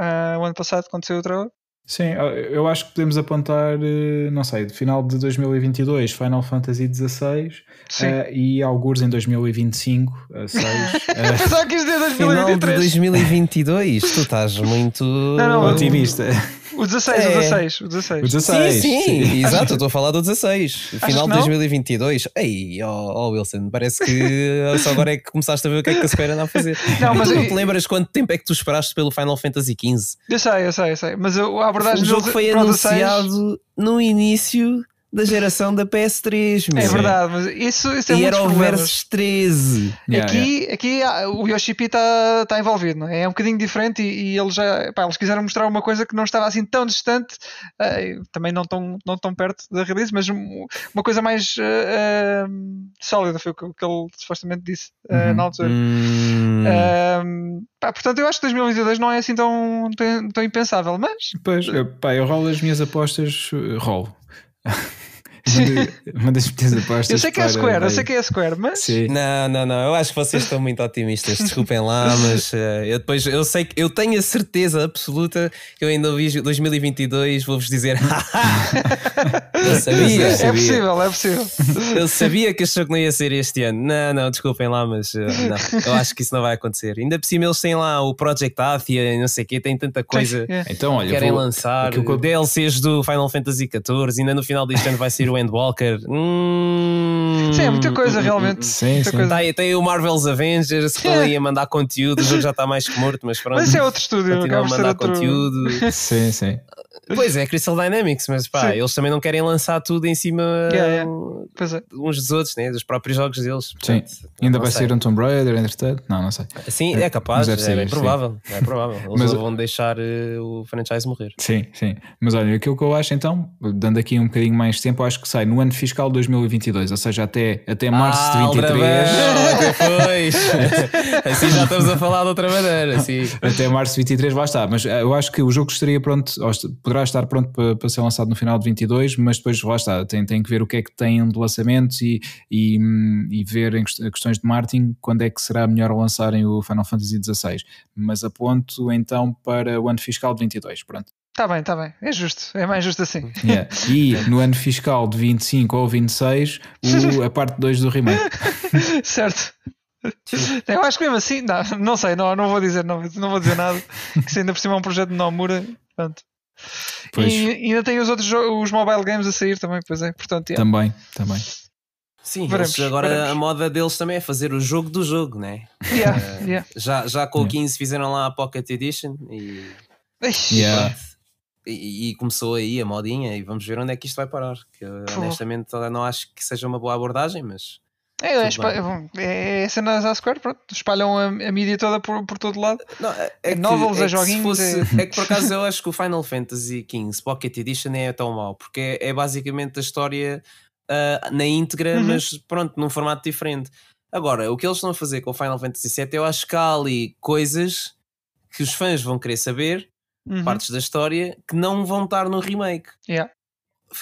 Uh, o ano passado, quando saiu o trailer. Sim, eu acho que podemos apontar, eh, não sei, de final de 2022 Final Fantasy XVI uh, e alguns em 2025, uh, 6. Uh, Pensava que isto é 2023. Final de 2022, tu estás muito não, não, otimista. O 16, é. o 16, o 16. O 16. Sim, sim, sim. exato, eu estou a falar do 16. Final de 2022. Ei, oh, oh, Wilson, parece que só agora é que começaste a ver o que é que a Square anda a fazer. Não, mas tu não te lembras quanto tempo é que tu esperaste pelo Final Fantasy XV? Eu sei, eu sei, eu sei. Mas a abordagem O jogo foi anunciado no início da geração da PS3. Meu. É verdade, mas isso, isso é E era o Versus 13. Yeah, aqui, yeah. aqui o Yoshipi está tá envolvido, não é? é um bocadinho diferente e, e eles já pá, eles quiseram mostrar uma coisa que não estava assim tão distante, uh, também não tão, não tão perto da release, mas uma coisa mais uh, uh, sólida foi o que, que ele supostamente disse uhum. na altura. Hum. Pá, portanto, eu acho que 2022 não é assim tão, tão, tão impensável, mas. Pois, pá, eu rolo as minhas apostas, rolo. uma das minhas apostas. Eu sei que é Square, eu sei que é Square, mas. Sim. Não, não, não. Eu acho que vocês estão muito otimistas. Desculpem lá, mas uh, eu depois eu sei que eu tenho a certeza absoluta que eu ainda vi 2022. Vou-vos dizer, eu sabia. É possível, é possível. Eu sabia que este jogo não ia ser este ano. Não, não, desculpem lá, mas uh, não, eu acho que isso não vai acontecer. Ainda por cima eles têm lá o Project Athia, não sei o quê, tem tanta coisa. É. Então, olha, querem vou... lançar eu... DLCs do Final Fantasy XIV. Ainda no final deste ano vai ser o o Endwalker. Hum, sim, é muita coisa realmente. Sim, sim. Coisa. Tá, tem o Marvel's Avengers que estão aí a mandar conteúdo. O jogo já está mais que morto, mas pronto. Mas é outro estúdio, continua a mandar outro... conteúdo. sim, sim. Pois é, Crystal Dynamics, mas pá, sim. eles também não querem lançar tudo em cima yeah, yeah. É. uns dos outros, né? dos próprios jogos deles. Sim, portanto, ainda vai sei. ser um Tomb Raider, entretanto? Não, não sei. Sim, é capaz, é, é bem provável. É provável. Eles mas, vão deixar uh, o franchise morrer. Sim, sim. Mas olha, aquilo que eu acho então, dando aqui um bocadinho mais de tempo, acho que sai no ano fiscal 2022, ou seja, até, até março ah, de 23. Depois. assim já estamos a falar de outra maneira. Assim. Até março de 23, lá está. Mas eh, eu acho que o jogo estaria pronto, poderá estar pronto para, para ser lançado no final de 22, mas depois lá está, tem, tem que ver o que é que tem de lançamentos e, e, e ver em questões de marketing quando é que será melhor lançarem o Final Fantasy XVI. Mas aponto então para o ano fiscal de 22, pronto. Está bem, está bem. É justo. É mais justo assim. Yeah. E no ano fiscal de 25 ou 26, o, a parte 2 do remake. certo. Eu acho que mesmo assim, não, não sei, não, não vou dizer, não, não vou dizer nada. Que se ainda por cima é um projeto de Nomura, pronto. Pois. E ainda tem os outros os mobile games a sair também, pois é. Portanto, yeah. Também, também. Sim, veremos, agora veremos. a moda deles também é fazer o jogo do jogo, né? Yeah, uh, yeah. Já, já com o 15 fizeram lá a Pocket Edition e. Yeah. E, e, começou aí a modinha e vamos ver onde é que isto vai parar. Que honestamente não acho que seja uma boa abordagem, mas. É, é, é, é cenas à Square, pronto, espalham a, a mídia toda por, por todo lado. Não, é, é novels, é joguinhos. Fosse, é... é... que por acaso eu acho que o Final Fantasy XV Pocket Edition é tão mau, porque é, é basicamente a história uh, na íntegra, uhum. mas pronto, num formato diferente. Agora, o que eles estão a fazer com o Final Fantasy VII, eu acho que há ali coisas que os fãs vão querer saber uhum. partes da história que não vão estar no remake. Yeah.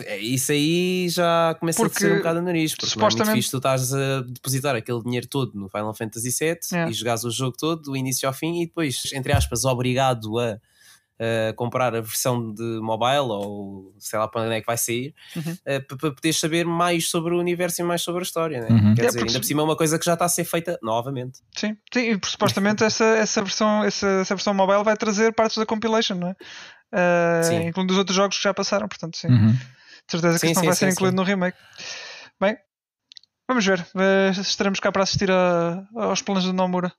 É, isso aí já começa porque, a ser um bocado a nariz, porque supostamente... não é muito fixe tu estás a depositar aquele dinheiro todo no Final Fantasy VII yeah. e jogares o jogo todo, do início ao fim, e depois, entre aspas, obrigado a uh, comprar a versão de mobile ou sei lá para onde é que vai sair uhum. uh, para poderes saber mais sobre o universo e mais sobre a história. Né? Uhum. Quer é, dizer, porque... ainda por cima é uma coisa que já está a ser feita novamente. Sim, Sim e supostamente essa, essa, versão, essa, essa versão mobile vai trazer partes da compilation, não é? Uh, incluindo os outros jogos que já passaram, portanto, sim. Uhum. De certeza que sim, isso não sim, vai ser incluído no remake. Bem, vamos ver. Uh, estaremos cá para assistir a, aos planos do Nomura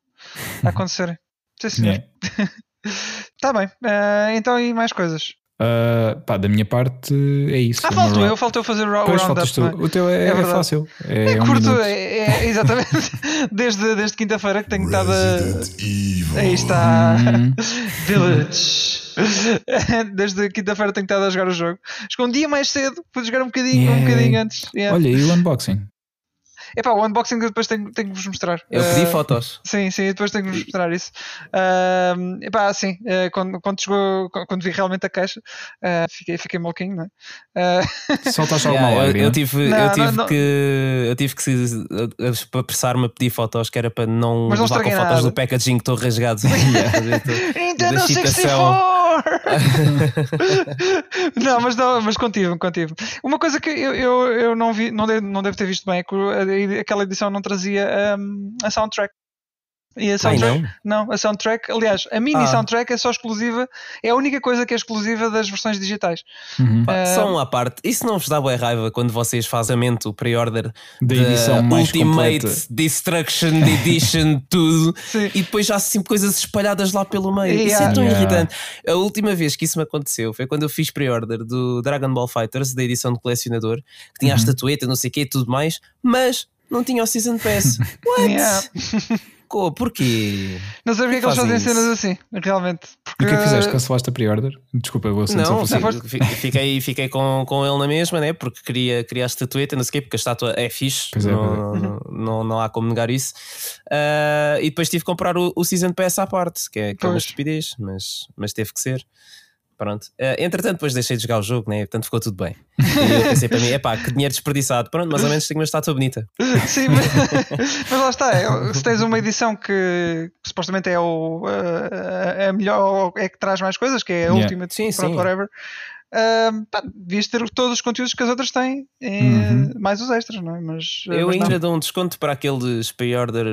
a acontecerem. Sim, senhor. Yeah. Está bem. Uh, então, e mais coisas? Uh, pá, da minha parte é isso. Ah, faltou eu, faltou fazer o roundup. É? O teu é, é, é fácil. É, é curto, um é, é, exatamente. desde, desde quinta-feira que tenho estado a. Aí está. Hum. Village. Desde quinta-feira tenho estado a jogar o jogo. Escondi um dia mais cedo, pude jogar um bocadinho, yeah. um bocadinho antes. Yeah. Olha, e o unboxing? Epá, o unboxing depois tenho, tenho que vos mostrar. Eu pedi uh, fotos. Sim, sim, depois tenho que vos mostrar isso. Uh, epá, sim, uh, quando, quando chegou, quando vi realmente a caixa, uh, fiquei, fiquei maluquinho, não é? Uh... Soltaste alguma yeah, eu, eu tive, não, eu tive não, que eu tive que para apressar-me a pedir fotos que era para não Mas não levar com nada. fotos do packaging que estou rasgado. Nintendo 64! não, mas, não, mas contive, contive. Uma coisa que eu, eu, eu não vi, não, devo, não devo ter visto bem é que aquela edição não trazia um, a soundtrack. E a soundtrack, Ai, não? não? a soundtrack, aliás, a mini ah. soundtrack é só exclusiva, é a única coisa que é exclusiva das versões digitais. Uhum. Uh, só uma parte, isso não vos dá boa raiva quando vocês fazem o pre-order da edição mais Ultimate completa. Destruction Edition, tudo, Sim. e depois já há sempre coisas espalhadas lá pelo meio. Yeah. Isso é tão yeah. irritante. A última vez que isso me aconteceu foi quando eu fiz pre-order do Dragon Ball Fighters, da edição de colecionador, que tinha uhum. a estatueta, não sei o que e tudo mais, mas não tinha o Season Pass. What? Yeah. Porquê? Não sei porque é que eles fazem cenas assim, realmente. Porque... O que é que fizeste? Cancelaste a pre-order? Desculpa, eu vou ser Não, fiquei, fiquei com, com ele na mesma, né? Porque queria, queria a estatueta, não sei o quê, porque a estátua é fixe, é, não, é. não, não, não, há como negar isso. Uh, e depois tive que comprar o, o Season Pass à parte, que é, que é uma estupidez, mas, mas teve que ser. Pronto. Uh, entretanto, depois deixei de jogar o jogo, né? Portanto, ficou tudo bem. E eu pensei para mim, epá, que dinheiro desperdiçado. Pronto, mais ou menos tenho uma estátua bonita. Sim, mas, mas lá está. É, se tens uma edição que, que supostamente é o uh, é melhor, é que traz mais coisas, que é a yeah. última de sim, sim. Forever. Uh, pá, devias ter todos os conteúdos que as outras têm, uhum. mais os extras, não é? Mas, eu mas ainda não. dou um desconto para aqueles pre-order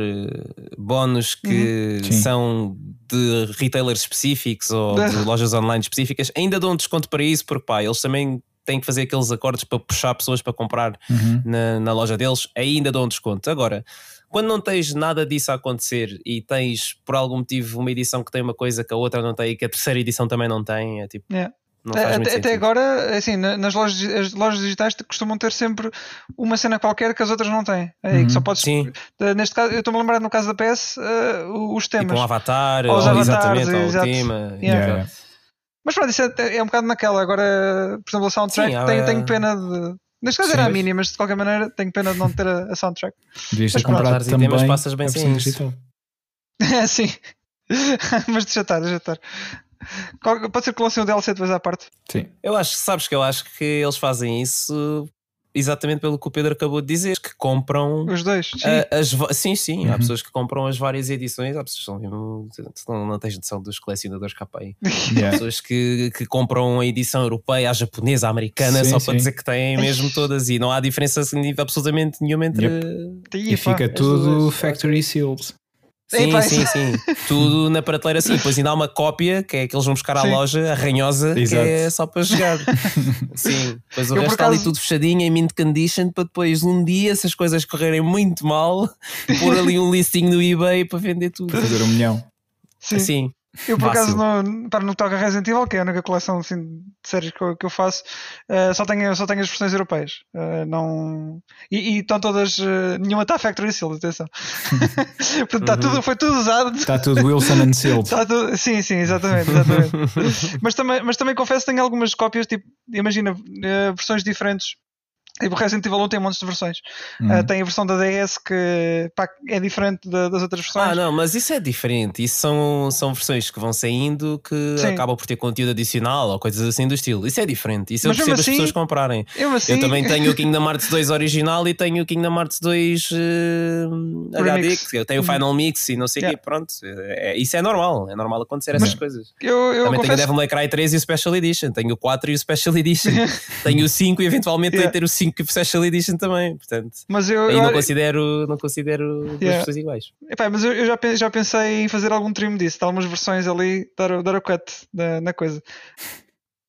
bónus que uhum. são de retailers específicos ou de lojas online específicas. Ainda dou um desconto para isso, porque pá, eles também têm que fazer aqueles acordos para puxar pessoas para comprar uhum. na, na loja deles. Ainda dou um desconto. Agora quando não tens nada disso a acontecer e tens por algum motivo uma edição que tem uma coisa que a outra não tem e que a terceira edição também não tem, é tipo. Yeah. Até, até, agora, assim, nas lojas, as lojas digitais costumam ter sempre uma cena qualquer que as outras não têm. É, uhum, que só uhum. podes, sim. Neste caso, eu estou-me a lembrar no caso da PS, uh, os temas. Tipo um avatar, ou, ou avatares, exatamente, ou o tema. Yeah. Yeah. Mas pronto, isso é, é, um bocado naquela. Agora, por exemplo, a soundtrack, sim, tenho, tenho pena de. Neste caso sim, era a mini, mas de qualquer maneira tenho pena de não ter a, a soundtrack. Devias ter comprado também temas, passas bem sim. É, sim. mas deixa estar, deixa estar. Pode ser que lancem o DLC depois à parte. Sim. Eu acho, sabes que eu acho que eles fazem isso exatamente pelo que o Pedro acabou de dizer, que compram os dois. Sim, as, sim, sim uhum. há pessoas que compram as várias edições, há pessoas que não, não, não tens noção dos colecionadores cá aí. Yeah. Há pessoas que, que compram a edição europeia, a japonesa, a americana, sim, só sim. para dizer que têm mesmo todas e não há diferença absolutamente nenhuma entre. Yep. E fica tudo factory sealed. Sim, Ei, sim, sim. Tudo na prateleira assim. Depois ainda há uma cópia que é que eles vão buscar à sim. loja, arranhosa, Exato. que é só para jogar. sim. Depois o eu resto está ali tudo fechadinho em mint condition para depois um dia, se as coisas correrem muito mal, pôr ali um listing no eBay para vender tudo. Fazer um milhão. Sim. Assim. Eu por acaso não, para no toca Resident Evil, que é a única coleção assim, de séries que eu, que eu faço, uh, só, tenho, só tenho as versões europeias. Uh, não... E, e estão todas. Uh, nenhuma está Factory Sealed, atenção. Portanto, tá uhum. tudo, foi tudo usado. Está tudo Wilson and Sealed. Tá tudo, sim, sim, exatamente. exatamente. mas, também, mas também confesso que tenho algumas cópias, tipo, imagina, versões diferentes e o Resident Evil 1 tem montes de versões. Uhum. Uh, tem a versão da DS que pá, é diferente da, das outras versões. Ah, não, mas isso é diferente. Isso são, são versões que vão saindo que Sim. acabam por ter conteúdo adicional ou coisas assim do estilo. Isso é diferente. Isso mas eu percebo assim, as pessoas comprarem. Eu, assim, eu também tenho o Kingdom Hearts 2 original e tenho o Kingdom Hearts 2 uh, HD. Eu tenho o uhum. Final Mix e não sei o yeah. quê. Pronto. É, isso é normal. É normal acontecer mas essas coisas. Eu, eu também confesso... tenho o Devil May Cry 3 e o Special Edition. Tenho o 4 e o Special Edition. tenho o 5 e eventualmente yeah. ter o 5 que Special Edition também, portanto. Mas eu, aí eu não considero, não considero yeah. duas pessoas iguais. Epá, mas eu, eu, já, já pensei em fazer algum trim disso, de algumas versões ali, dar, dar o cut na, na coisa.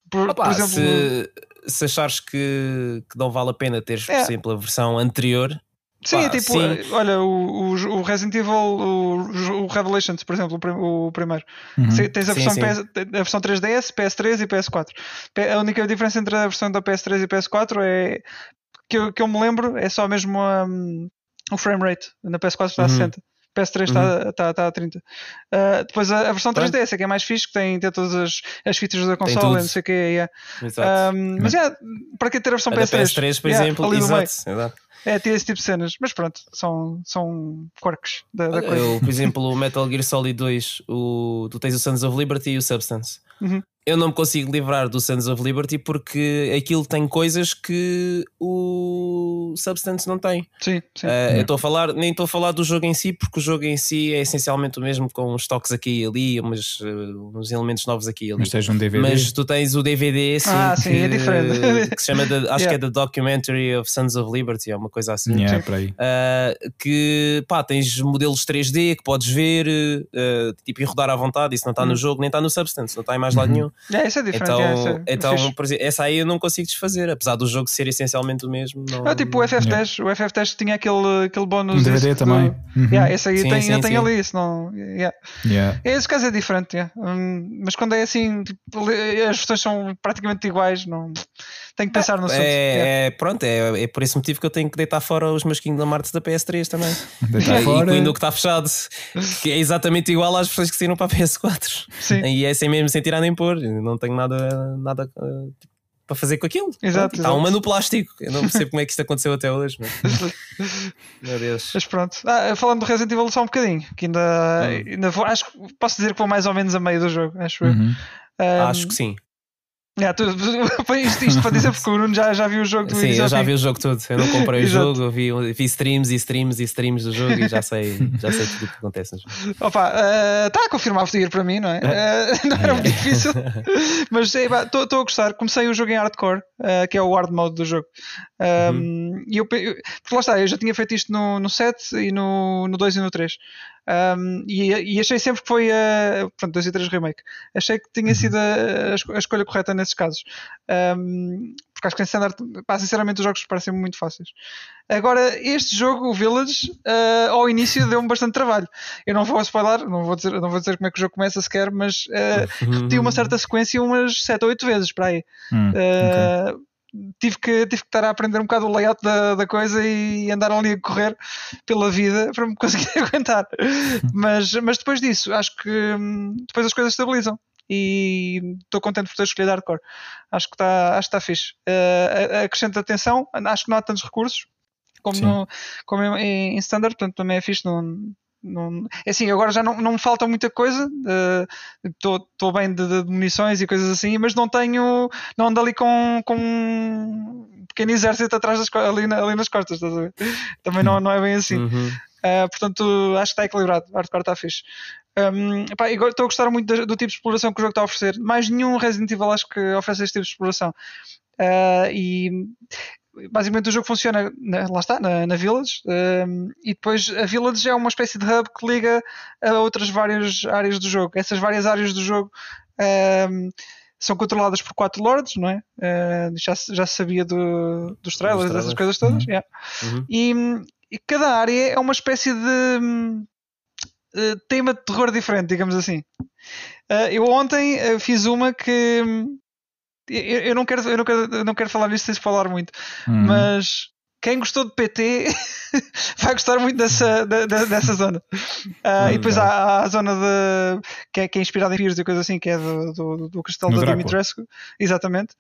Por, Opa, por exemplo, se, se achares que, que não vale a pena teres, por exemplo, a versão anterior. Sim, Pá, tipo, sim. olha, o, o, o, Resident Evil, o, o Revelations, por exemplo, o, primeiro. Uhum. Tens a versão, sim, PS, a versão 3DS, PS3 e PS4. A única diferença entre a versão da PS3 e PS4 é que eu, que eu me lembro é só mesmo um, o frame rate na PS4 está a 60. PS3 está uhum. tá, tá a 30. Uh, depois a, a versão 3D, essa que é mais fixe, que tem, tem todas as, as features da console, não sei o que. Yeah. Um, mas é, para que ter a versão a PS3? PS3, por yeah, exemplo, exato, exato. É, tem esse tipo de cenas, mas pronto, são, são quirks da, da coisa. Eu, por exemplo, o Metal Gear Solid 2, o, tu tens o Sons of Liberty e o Substance. Uhum eu não me consigo livrar do Sons of Liberty porque aquilo tem coisas que o Substance não tem. Sim, sim. Uh, eu estou a falar, nem estou a falar do jogo em si, porque o jogo em si é essencialmente o mesmo, com uns toques aqui e ali, umas, uh, uns elementos novos aqui e ali. Mas tens um DVD. Mas tu tens o DVD sim, ah, sim que, é diferente. que se chama, the, acho yeah. que é The Documentary of Sons of Liberty, é uma coisa assim. Yeah, por aí. Uh, que pá, tens modelos 3D que podes ver tipo, e rodar à vontade, isso não está no uhum. jogo, nem está no Substance, não está em mais lado uhum. É, isso é diferente. Então, é, essa, então exemplo, essa aí eu não consigo desfazer, apesar do jogo ser essencialmente o mesmo. Não, é tipo o FF10, o FF10 tinha aquele, aquele bónus. Um DVD também. Do, uhum. yeah, esse aí sim, tem, sim, tem ali, isso não. Yeah. Yeah. Esse caso é diferente, yeah. um, mas quando é assim, tipo, as versões são praticamente iguais, não tenho que pensar no assunto. É, é, pronto, é, é por esse motivo que eu tenho que deitar fora os meus Kingdom Hearts da PS3 também. Deitar fora. E com o que está fechado, que é exatamente igual às versões que saíram para a PS4. Sim. E é sem mesmo sem tirar nem pôr, não tenho nada, nada uh, para fazer com aquilo. Exato. Está uma no plástico. Eu não percebo como é que isto aconteceu até hoje. Mas... Meu Deus. Mas pronto. Ah, falando do Resident Evil só um bocadinho, que ainda, hum. ainda vou, acho que posso dizer que vou mais ou menos a meio do jogo, acho uhum. eu. Um, acho que sim. É, tu, isto, isto para dizer porque o Bruno já, já viu o jogo Sim, eu já vi o jogo todo. Eu não comprei o jogo, vi, vi streams e streams e streams do jogo e já sei, já sei tudo o que acontece. Opa, está uh, a confirmar o para mim, não é? Uh, não era muito difícil, mas estou a gostar. Comecei o jogo em hardcore, uh, que é o hard mode do jogo. Um, uhum. E eu, eu, porque lá está, eu já tinha feito isto no, no 7 e no, no 2 e no 3. Um, e, e, achei sempre que foi a. Pronto, 2 e 3 remake. Achei que tinha uhum. sido a, a, escolha correta nesses casos. Um, porque acho que em standard, pá, sinceramente, os jogos parecem muito fáceis. Agora, este jogo, o Village, uh, ao início deu-me bastante trabalho. Eu não vou spoiler, não vou dizer, não vou dizer como é que o jogo começa sequer, mas uh, repeti uma certa sequência umas 7 ou 8 vezes para aí. Hum, okay tive que, tive que estar a aprender um bocado o layout da, da coisa e andar ali a correr pela vida para me conseguir aguentar. Mas, mas depois disso, acho que hum, depois as coisas estabilizam e estou contente por ter escolhido hardcore. Acho que está, acho que está fixe. Uh, acrescenta atenção, acho que não há tantos recursos como, no, como em, em standard, portanto também é fixe. Não, não, é assim, agora já não, não me falta muita coisa. Estou uh, bem de, de, munições e coisas assim, mas não tenho. Não ando ali com, com um pequeno exército atrás das, ali, ali nas costas. Também não, não é bem assim. Uhum. Uh, portanto, acho que está equilibrado. O hardcore está fixe. Um, estou a gostar muito do, do, tipo de exploração que o jogo está a oferecer. Mais nenhum Resident Evil acho que oferece este tipo de exploração. Uh, e basicamente o jogo funciona, na, lá está, na, na Village, um, e depois a Village é uma espécie de hub que liga a outras várias áreas do jogo. Essas várias áreas do jogo um, são controladas por quatro lords, não é? Uh, já, já se sabia do, dos trailers, dessas coisas todas. Uhum. Yeah. Uhum. E, e, cada área é uma espécie de uh, tema de terror diferente, digamos assim. Uh, eu ontem fiz uma que eu, eu, não quero, eu não quero, eu não quero falar nisto sem falar muito, uhum. mas quem gostou de PT vai gostar muito dessa, da, dessa zona. Uh, e depois há, há, a zona de, que, é, que é inspirada em Piers e coisa assim, que é do, do, do castelo da Dimitrescu. Exatamente.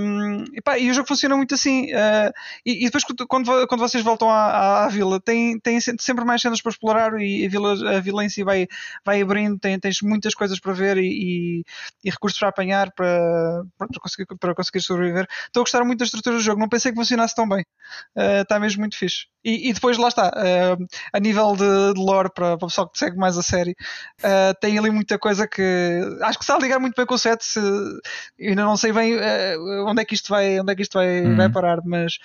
Um, e, pá, e, o jogo funciona muito assim. Uh, e, e, depois, quando, quando vocês voltam à, à, à, vila, tem, tem sempre mais cenas para explorar e a vila, a vila em si vai, vai abrindo. Tem, tens muitas coisas para ver e, e recursos para apanhar para, para, conseguir, para conseguir sobreviver. Estou a gostar muito da estrutura do jogo. Não pensei que funcionasse tão bem está eh, mesmo muito fixe. E, e depois lá está, uh, a nível de, de lore, para, para o pessoal que segue mais a série, uh, tem ali muita coisa que acho que está a ligar muito bem com o set. Se, ainda não sei bem onde é que isto vai, onde é que isto vai, uhum. vai parar, mas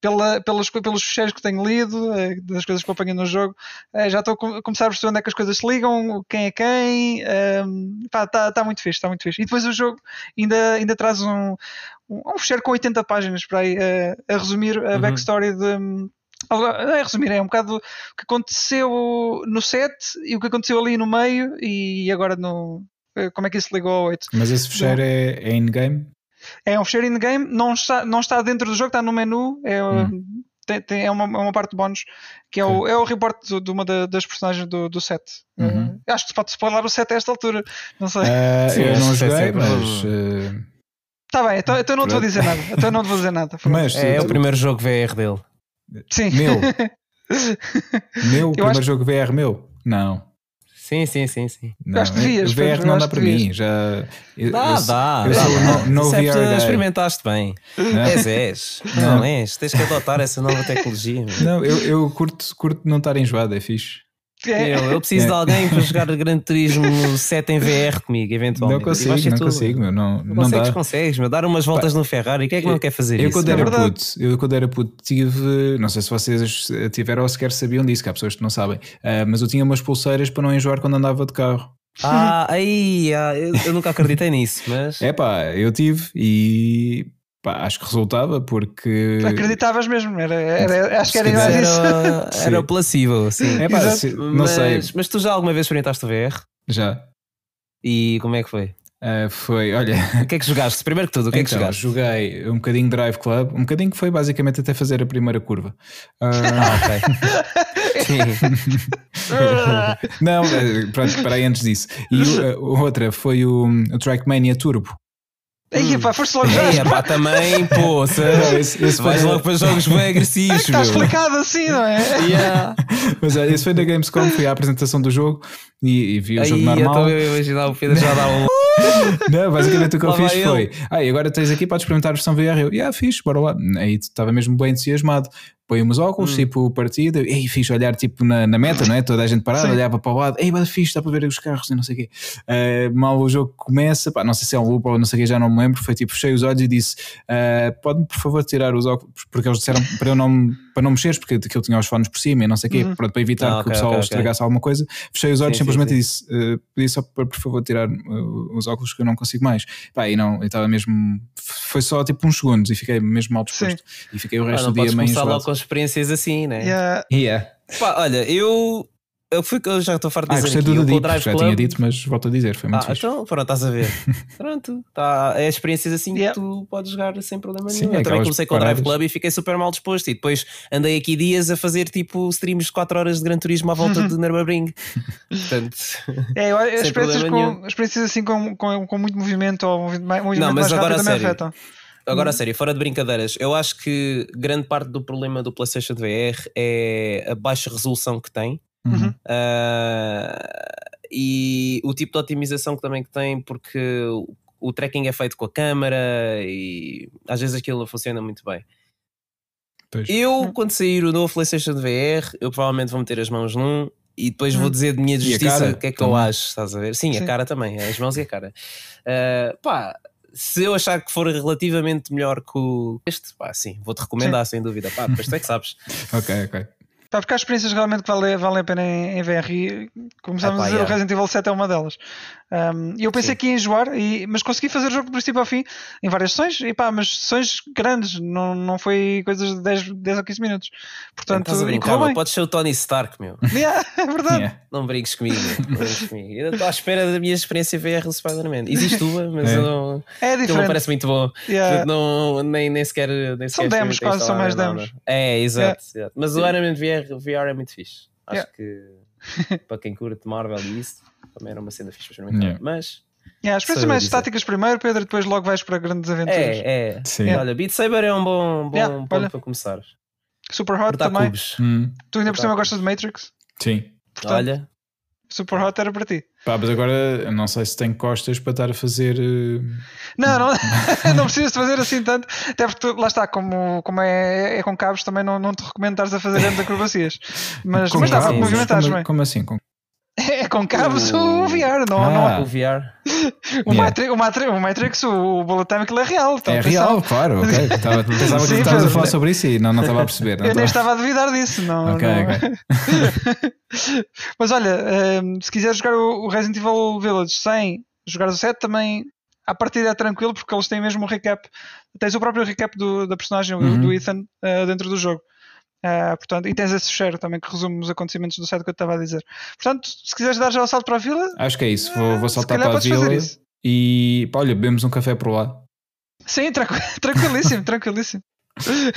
pela, pelos, pelos fecheiros que tenho lido, das coisas que eu apanho no jogo, já estou a começar a perceber onde é que as coisas se ligam, quem é quem. Está tá muito fixe, está muito fixe. E depois o jogo ainda, ainda traz um, um, um fecheiro com 80 páginas para aí a, a resumir a uhum. backstory de. A resumir, é um bocado o que aconteceu no set e o que aconteceu ali no meio e agora no. Eh, como é que isso ligou ao 8? Mas esse fecheiro é, é in-game? É um fecheiro in-game, não está, não está dentro do jogo, está no menu. É, hum. tem, tem, é, uma, é uma parte bónus que é o, é o report de, de uma da, das personagens do, do set. Uhum. Uh, acho que se pode spoiler o set a esta altura. Não sei. Uh, Sim, eu não joguei, mas. Está bem, então, então não te vou dizer nada. Então não te vou dizer nada. Mas, é, o primeiro jogo VR dele. Sim. Meu. meu, o primeiro acho... jogo VR meu? Não. Sim, sim, sim, sim. Não, acho que devias. O VR não dá para mim. Já, eu, dá, eu, dá. Eu sou no, no VR guy. experimentaste bem. Não. És, és. Não. não és. Tens que adotar essa nova tecnologia. Não, eu, eu curto, curto não estar enjoado, é fixe. É. Eu, eu preciso é. de alguém para jogar Gran Turismo 7 em VR comigo, eventualmente. Não consigo, não consigo, meu, não, não, consegues, dá. consegues, meu, dar umas voltas Pá, no Ferrari, quem é que não quer fazer eu, isso? Quando era puto, eu quando era puto tive, não sei se vocês tiveram ou sequer sabiam disso, que há pessoas que não sabem, uh, mas eu tinha umas pulseiras para não enjoar quando andava de carro. Ah, aí, ah, eu, eu nunca acreditei nisso, mas. É pá, eu tive e Pá, acho que resultava porque. Acreditavas mesmo, era, era acho que era era, era, era placebo, sim. É, pá, se, não mas, sei. Mas tu já alguma vez experimentaste o VR? Já. E como é que foi? Uh, foi, olha. O que é que jogaste? Primeiro que tudo, o que então, é que então, jogaste? Joguei um bocadinho Drive Club, um bocadinho que foi basicamente até fazer a primeira curva. Uh... Ah, ok. não, pronto, parei antes disso. E uh, outra foi o, o Trackmania Turbo. Aí, pá, foste logo já. É, pá, também, pô, esse, esse vais logo para jogos bem agressivos. É está explicado assim, não é? Yeah. Mas é, esse foi da Gamescom, foi a apresentação do jogo e, e vi o Aí, jogo normal. Eu estou a imaginar o Pedro já dar um. Não, basicamente o que eu fiz foi: ah, agora tens aqui, podes experimentar a versão VR. Eu, yeah, fixe, bora lá. Aí estava mesmo bem entusiasmado põe uns óculos, hum. tipo partida, e fiz olhar tipo na, na meta, não é? Toda a gente parada, Sim. olhava para o lado, ei, mas fixe, está para ver os carros e não sei o quê. Uh, mal o jogo começa, pá, não sei se é um loop ou não sei o quê, já não me lembro, foi tipo, fechei os olhos e disse, uh, pode-me por favor tirar os óculos, porque eles disseram para eu não, para não mexeres, porque eu tinha os fones por cima e não sei o quê, uhum. pronto, para evitar ah, que okay, o pessoal okay, estragasse okay. alguma coisa, fechei os olhos sim, simplesmente sim, sim. e disse, uh, pedi só para por favor tirar uh, os óculos que eu não consigo mais. Pá, e não, eu estava mesmo, foi só tipo uns segundos e fiquei mesmo mal disposto. E fiquei o resto ah, do dia meio enjoado. logo com experiências assim assim, né? Yeah. yeah. Pá, olha, eu. Eu, fui, eu já estou farto de ah, dizer gostei aqui, do Deep, já Club... tinha dito, mas volto a dizer, foi muito ah, fixe. Então, pronto, estás a ver. pronto, tá, é experiências assim yeah. que tu podes jogar sem problema Sim, nenhum. Eu também comecei com o Drive Club e fiquei super mal disposto. E depois andei aqui dias a fazer tipo streams de 4 horas de Gran Turismo à volta de Nürburgring. Portanto, é, eu, experiências, com, experiências assim com, com, com muito movimento ou movimento Não, mas mais agora rápido sério. afetam. Agora, a hum. sério, fora de brincadeiras, eu acho que grande parte do problema do PlayStation VR é a baixa resolução que tem uhum. uh, e o tipo de otimização que também que tem, porque o, o tracking é feito com a câmera e às vezes aquilo funciona muito bem. Pois. Eu, hum. quando sair o novo PlayStation VR, eu provavelmente vou meter as mãos num e depois hum. vou dizer de minha justiça o que é que também. eu acho, estás a ver? Sim, Sim, a cara também, as mãos e a cara. Uh, pá, se eu achar que for relativamente melhor que o este, pá, sim, vou-te recomendar sim. sem dúvida. Pá, depois tu é que sabes. ok, ok. Pá, porque há experiências realmente que valem, valem a pena em, em VR e, como estávamos ah, a dizer, yeah. o Resident Evil 7 é uma delas. Um, e eu pensei Sim. que ia enjoar, e, mas consegui fazer o jogo do princípio ao fim em várias sessões, e pá, mas sessões grandes, não, não foi coisas de 10, 10 ou 15 minutos. Portanto, Estás a podes ser o Tony Stark, meu. Yeah, é verdade. Yeah. Não brinques comigo, não brinques comigo. Eu estou à espera da minha experiência VR do Spider-Man. Existe uma, mas é. não, é diferente. não parece muito bom. Yeah. Não, nem, nem sequer. Nem são demos, quase são mais demos. É, exato, exato. Mas o Iron Man VR, VR é muito fixe. Acho que para quem curte Marvel e isso, também era uma cena fixe para experimentar. Mas Yeah, as experiências mais estáticas primeiro, Pedro, depois logo vais para grandes aventuras. É, é. Sim. Olha, Beat Saber é um bom, bom yeah, ponto olha. para começar. Super Hot também. Hum. Tu ainda por cima gostas de Matrix? Sim. Portanto, olha. Super Hot era para ti. Pá, mas agora não sei se tem costas para estar a fazer. Uh... Não, não, não precisas de fazer assim tanto. Até porque tu, lá está, como, como é, é com cabos, também não, não te recomendo estares a fazer grandes acrobacias. Mas, mas dá para movimentares como, como assim? Com... É com cabos o VR, não, ah. não. O VR. O, yeah. Matrix, o, Matrix, o Matrix, o Bullet Time, aquilo é real. É real, claro. Okay. Tava, pensava que estavas a falar sobre isso e não, não estava a perceber. eu nem estava a duvidar disso. Não, okay, não. Okay. Mas olha, um, se quiseres jogar o Resident Evil Village sem jogar o 7, também a partida é tranquilo porque eles têm mesmo um recap. Tens o próprio recap do, da personagem, uhum. do Ethan, uh, dentro do jogo. Uh, portanto, e tens esse cheiro também que resume os acontecimentos do site que eu estava a dizer. Portanto, se quiseres dar já o salto para a vila, acho que é isso. Vou, vou saltar para a vila e pá, olha, bebemos um café por lá. Sim, tranquilíssimo, tranquilíssimo.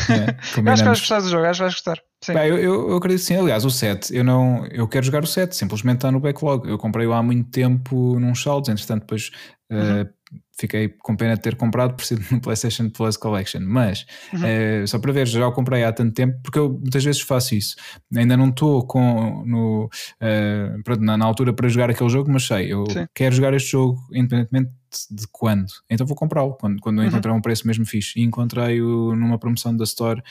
É, acho que vais gostar do jogo, acho que vais gostar. Bah, eu, eu, eu, acredito sim. Aliás, o 7, eu não eu quero jogar o 7, simplesmente está no backlog. Eu comprei-o há muito tempo num saldos, entretanto, depois uhum. uh, fiquei com pena de ter comprado por ser no PlayStation Plus Collection. Mas uhum. uh, só para ver, já o comprei há tanto tempo, porque eu muitas vezes faço isso. Ainda não estou com no, uh, pronto, na, na, altura para jogar aquele jogo, mas sei, eu sim. quero jogar este jogo independentemente de quando. Então vou comprá-lo quando, quando eu uhum. encontrar um preço mesmo fixe. E encontrei-o numa promoção da Store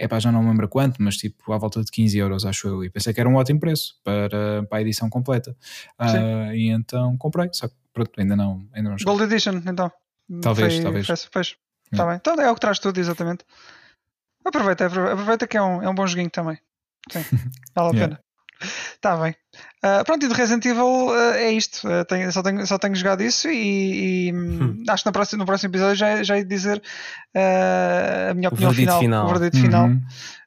é pá, já não me lembro quanto, mas tipo à volta de 15 euros, acho eu. E pensei que era um ótimo preço para, para a edição completa. Uh, e então comprei, só que pronto, ainda não. Ainda não Gold Edition, então. Talvez, foi, talvez. Fez, fez. Tá bem. Então é o que traz tudo, exatamente. Aproveita, aproveita que é um, é um bom joguinho também. Sim, vale a yeah. pena. Está bem. Uh, pronto, e do Resident Evil uh, é isto. Uh, tenho, só, tenho, só tenho jogado isso e, e hum. acho que no próximo, no próximo episódio já, já ia dizer a minha opinião final, final, o verdito uhum. final.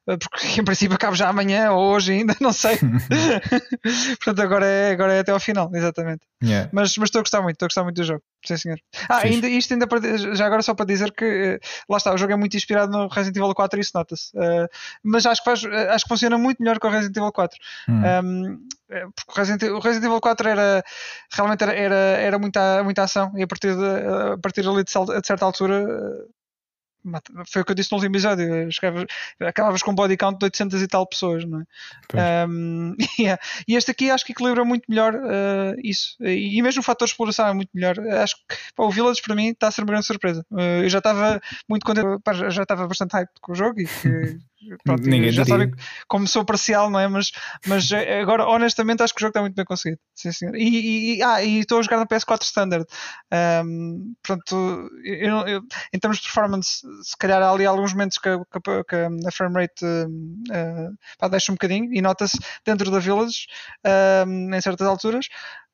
Eh, porque em princípio acaba já amanhã ou hoje ainda, não sei. Portanto, agora é, agora é até ao final, exatamente. Yeah. Mas, mas estou a gostar muito, estou a gostar muito do jogo. Sim, senhor. Ah, ainda, isto ainda para, já agora só para dizer que eh, lá está, o jogo é muito inspirado no Resident Evil 4 e isso nota-se. Uh, mas acho que, faz, acho que funciona muito melhor que o Resident Evil 4. Hum. Um, porque o Resident, o Resident Evil 4 era realmente era, era, era muita, muita ação e a partir, de, a partir ali de, de certa altura foi o que eu disse no último episódio. acabavas com um body count de 800 e tal pessoas, não é? Um, yeah. E este aqui acho que equilibra muito melhor uh, isso. E, e, mesmo o fator de exploração é muito melhor. Acho que pá, o Village para mim está a ser uma grande surpresa. Uh, eu já estava muito contente, pá, já estava bastante hype com o jogo e que Pronto, Ninguém já diria. sabem como sou parcial, não é? Mas, mas eh, agora, honestamente, acho que o jogo está muito bem conseguido. Sim, senhor. E, e, ah, e estou a jogar no PS4 Standard. Um, portanto, eu, eu, em termos de performance, se calhar há ali alguns momentos que, que, que a frame rate uh, pá, deixa um bocadinho e nota-se dentro da Village em certas alturas.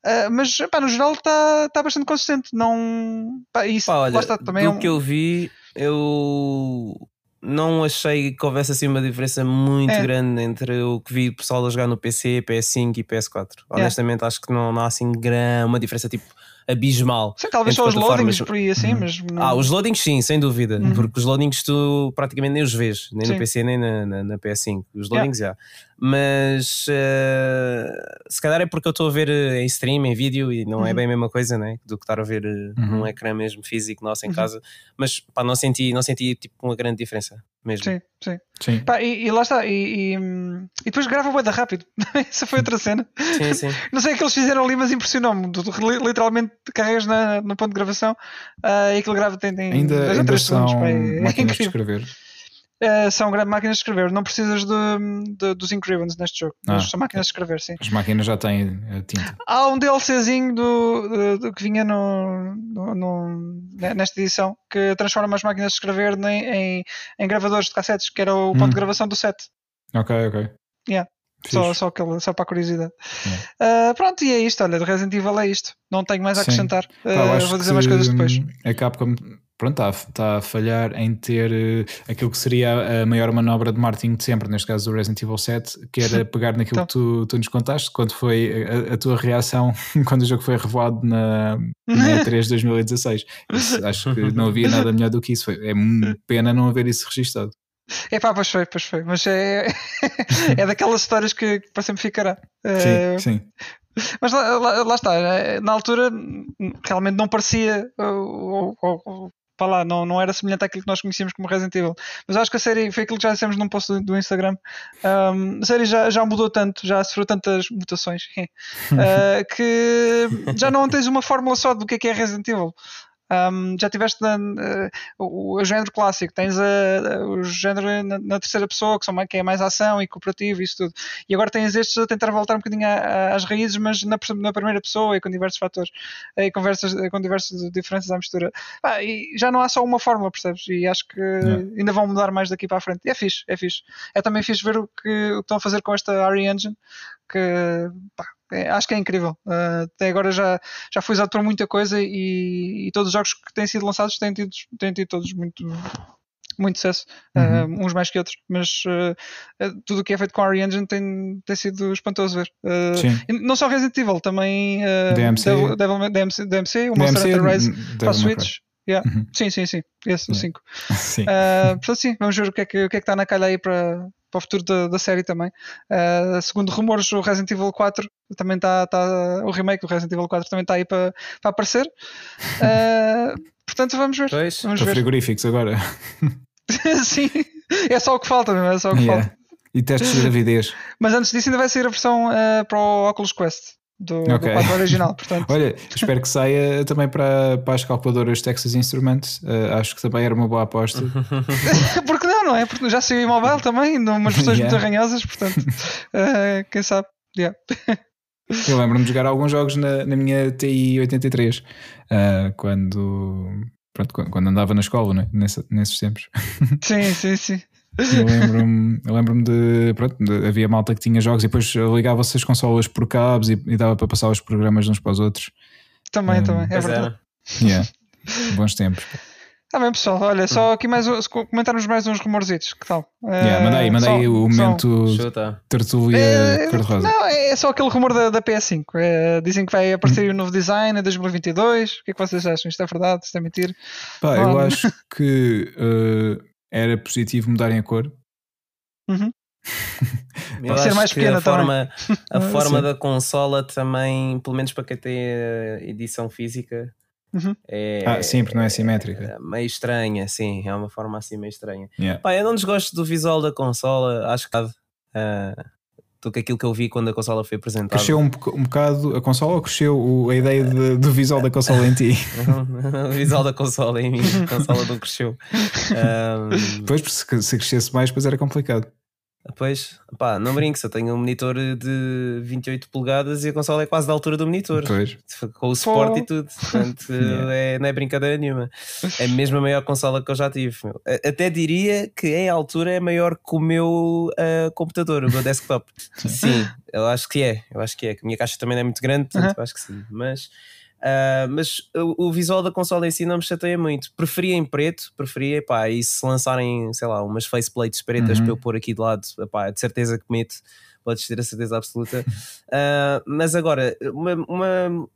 Uh, mas pá, no geral está tá bastante consistente. Não, pá, isso, pá, olha, também do é um... que eu vi, eu não achei que houvesse assim uma diferença muito é. grande entre o que vi o pessoal a jogar no PC, PS5 e PS4. Honestamente, acho que não, não há assim uma diferença tipo abismal. Sim, talvez só os loadings por aí assim, uhum. mas. Não... Ah, os loadings sim, sem dúvida. Uhum. Porque os loadings tu praticamente nem os vês, nem sim. no PC nem na, na, na PS5. Os loadings já. Mas uh, se calhar é porque eu estou a ver eh, em stream, em vídeo, e não é uhum. é bem a mesma coisa né? do que estar a ver uh, uhum. num ecrã mesmo físico nosso em uhum. casa. Mas pá, não senti, não senti tipo, uma grande diferença mesmo. Sim, sim. sim. Pá, e, e, lá está. E, e, e depois grava o da rápido. Essa foi outra cena. Sim, sim. não sei o que eles fizeram ali, mas impressionou-me. Literalmente carregas na, no ponto de gravação uh, e aquilo grava tem, tem ainda, ainda são segundos. Pá, é, de escrever. Uh, são grandes máquinas de escrever, não precisas de, de dos ink ribbons neste jogo, ah, são máquinas de escrever, sim. As máquinas já têm a tinta. Há um DLCzinho do, do, que vinha no, no, no, nesta edição que transforma as máquinas de escrever em, em, em gravadores de cassetes, que era o ponto hum. de gravação do set. Ok, ok. Yeah. Só, só, aquele, só para a curiosidade. Uh, pronto, e é isto. Olha, de Resident Evil é isto. Não tenho mais a acrescentar. Uh, vou dizer mais coisas depois. A Capcom pronto, está, está a falhar em ter uh, aquilo que seria a maior manobra de marketing de sempre, neste caso do Resident Evil 7, que era pegar naquilo então. que tu, tu nos contaste, quando foi a, a, tua reação quando o jogo foi revelado na, na E3 2016. Isso, acho que não havia nada melhor do que isso. Foi, é pena não haver isso registado. É pá, pois foi, pois foi. Mas é, é daquelas histórias que para sempre ficará. Sim, uh, sim. Mas lá, lá, lá, está, eh, na altura realmente não parecia ou, ou, para lá, não, não era semelhante àquilo que nós conhecíamos como Resident Evil. Mas acho que a série foi aquilo que já dissemos num post do, do Instagram. Um, a série já, já mudou tanto, já sofreu tantas mutações uh, que já não tens uma fórmula só do que é, que é Resident Evil. Um, já tiveste na, uh, o, o, género clássico, tens a, o género na, na, terceira pessoa, que, são, que é mais ação e cooperativo e isso tudo. E agora tens estes a tentar voltar um bocadinho a, às raízes, mas na, na, primeira pessoa e com diversos fatores e conversas, com diversas diferenças à mistura. Ah, e já não há só uma fórmula, percebes? E acho que ainda vão mudar mais daqui para a frente. E é fixe, é fixe. É também fixe ver o que, o que estão a fazer com esta RE Engine, que pá, é, acho que é incrível. Uh, até agora já, já foi usado para muita coisa e, e, todos os jogos que têm sido lançados têm tido, têm tido todos muito, muito sucesso, uhum. uh, uns mais que outros, mas uh, tudo o que é feito com a RE Engine tem, tem sido espantoso ver. Uh, não só Resident Evil, também DMC, Devil, Devil, DMC, DMC, o Monster Hunter Rise para a Switch. Yeah. Uhum. Sim, sim, sim. Esse, o 5. sim. Uh, portanto, sim, vamos ver o que é que, o que, é que está na calha aí para, para o futuro da, da série também. Uh, segundo rumores, o Resident Evil 4 também está. Tá, o remake do Resident Evil 4 também está aí para, para aparecer. Uh, portanto, vamos ver. Pois, vamos ver. frigoríficos agora. sim, é só o que falta mesmo, é só o que yeah. falta. E testes de gravidez. Mas antes disso, ainda vai sair a versão uh, para o Oculus Quest do, okay. do 4 original. Portanto. Olha, espero que saia também para, para as calculadoras Texas Instruments. Uh, acho que também era uma boa aposta. Porque não, não é? Porque já saiu em mobile também, umas versões yeah. muito arranhosas, portanto, uh, quem sabe. Yeah. Eu lembro-me de jogar alguns jogos na, na minha TI 83 uh, quando, pronto, quando andava na escola, né? Nesse, nesses tempos. Sim, sim, sim. Eu lembro-me lembro de, pronto, de, havia malta que tinha jogos e depois ligava-se as consolas por cabos e, e, dava para passar os programas uns para os outros. Também, um, também, é verdade. Yeah. Bons tempos. Está bem, pessoal. Olha, só aqui mais comentarmos mais uns rumorzitos. Que tal? Yeah, manda aí, manda só, aí o momento tertulia é, cor-de-rosa. Não, é só aquele rumor da, da PS5. É, dizem que vai aparecer hum. um novo design em 2022. O que é que vocês acham? Isto é verdade? Isto é mentir? Pá, eu acho que uh, era positivo mudarem a cor. Uhum. Pode ser mais pequena a forma, a forma da consola também, pelo menos para quem tem a edição física, uhum. é, ah, sim, porque não é simétrica. É meio estranha, sim, é uma forma assim meio estranha. Yeah. Pá, eu não desgosto do visual da consola, acho que uh, do que aquilo que eu vi quando a consola foi apresentada. Cresceu um, um bocado a consola ou cresceu a ideia de, do visual da consola em ti? o visual da consola em mim, a consola não cresceu. Um... Pois, se, se crescesse mais, depois era complicado. Pois, pá, não brinques, eu tenho um monitor de 28 polegadas e a consola é quase da altura do monitor. Pois. Com o suporte Pô. e tudo. Portanto, yeah. é, não é brincadeira nenhuma. É mesmo a maior consola que eu já tive. Até diria que em altura é maior que o meu uh, computador, o meu desktop. sim, eu acho que é. Eu acho que é. A minha caixa também não é muito grande, portanto, uh -huh. acho que sim. Mas Uh, mas o, o, visual da consola em si não me chateia muito. Preferia em preto, preferia, pá, e se lançarem, sei lá, umas faceplates pretas uhum. para eu pôr aqui de lado, pá, de certeza que meto, podes ter a certeza absoluta. Uh, mas agora, uma, uma,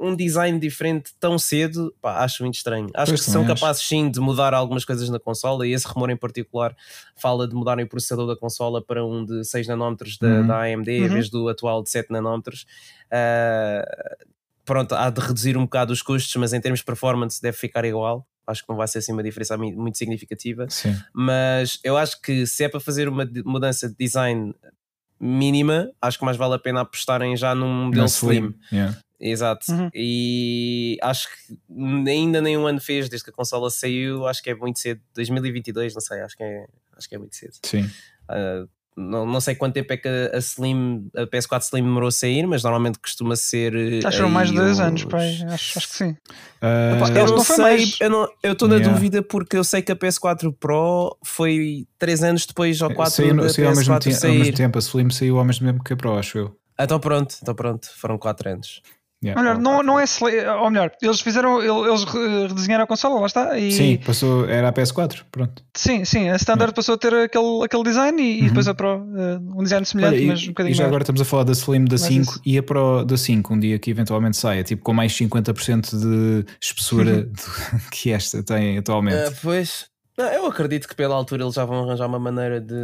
um design diferente tão cedo, pá, acho muito estranho. Acho pois que são capazes sim de mudar algumas coisas na consola e esse rumor em particular fala de mudarem o processador da consola para um de 6 nanómetros da, uhum. da AMD uhum. em vez do atual de 7 nanómetros. Uh, pronto, há de reduzir um bocado os custos, mas em termos de performance deve ficar igual. Acho que não vai ser assim uma diferença muito significativa. Sim. Mas eu acho que se é para fazer uma mudança de design mínima, acho que mais vale a pena apostarem já num modelo slim. slim. Yeah. Exato. Uhum. E acho que ainda nenhum ano fez desde que a consola saiu. Acho que é muito cedo. 2022, não sei. Acho que é, acho que é muito cedo. Sim. Uh, não, não sei quanto tempo é que a Slim, a PS4 Slim demorou a sair, mas normalmente costuma ser. Eh, acho que foram mais de dois os... anos, pai. Acho, acho que sim. Uh, eu não, não sei, mais... eu estou na yeah. dúvida porque eu sei que a PS4 Pro foi 3 anos depois ou 4 saiu, da saiu PS4 ao mesmo, sair. ao mesmo tempo. A Slim saiu ao mesmo tempo que a Pro, acho eu. Então pronto, então pronto, foram 4 anos. Yeah. Melhor, não, não é ou melhor, eles fizeram, eles redesenharam a consola, lá está. E... Sim, passou, era a PS4, pronto. Sim, sim, a Standard passou a ter aquele, aquele design e, uhum. e depois a Pro, uh, um design semelhante, Olha, mas um bocadinho E já maior. agora estamos a falar da Slim da 5 isso. e a Pro da 5, um dia que eventualmente saia, tipo com mais 50% de espessura uhum. que esta tem atualmente. Uh, pois, não, eu acredito que pela altura eles já vão arranjar uma maneira de,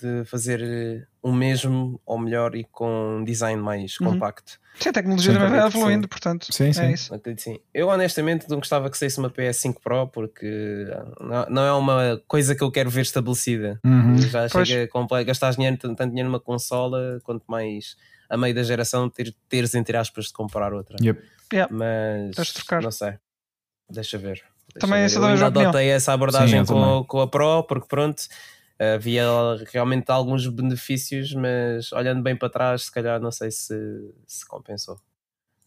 de fazer o mesmo ou melhor e com um design mais uhum. compacto. Sim, a tecnologia também vai evoluindo, sim. portanto. Sim, sim. É isso. sim. Eu honestamente não gostava que saísse uma PS5 Pro porque não, é uma coisa que eu quero ver estabelecida. Uhum. Já pois. chega a gastar dinheiro, tanto dinheiro numa consola, quanto mais a meio da geração ter, teres entre aspas de comprar outra. Yep. Yeah. Mas não sei. Deixa ver. Deixa também ver. Eu ainda adotei essa abordagem sim, com, com a Pro, porque pronto havia realmente alguns benefícios, mas olhando bem para trás, se calhar não sei se, se compensou.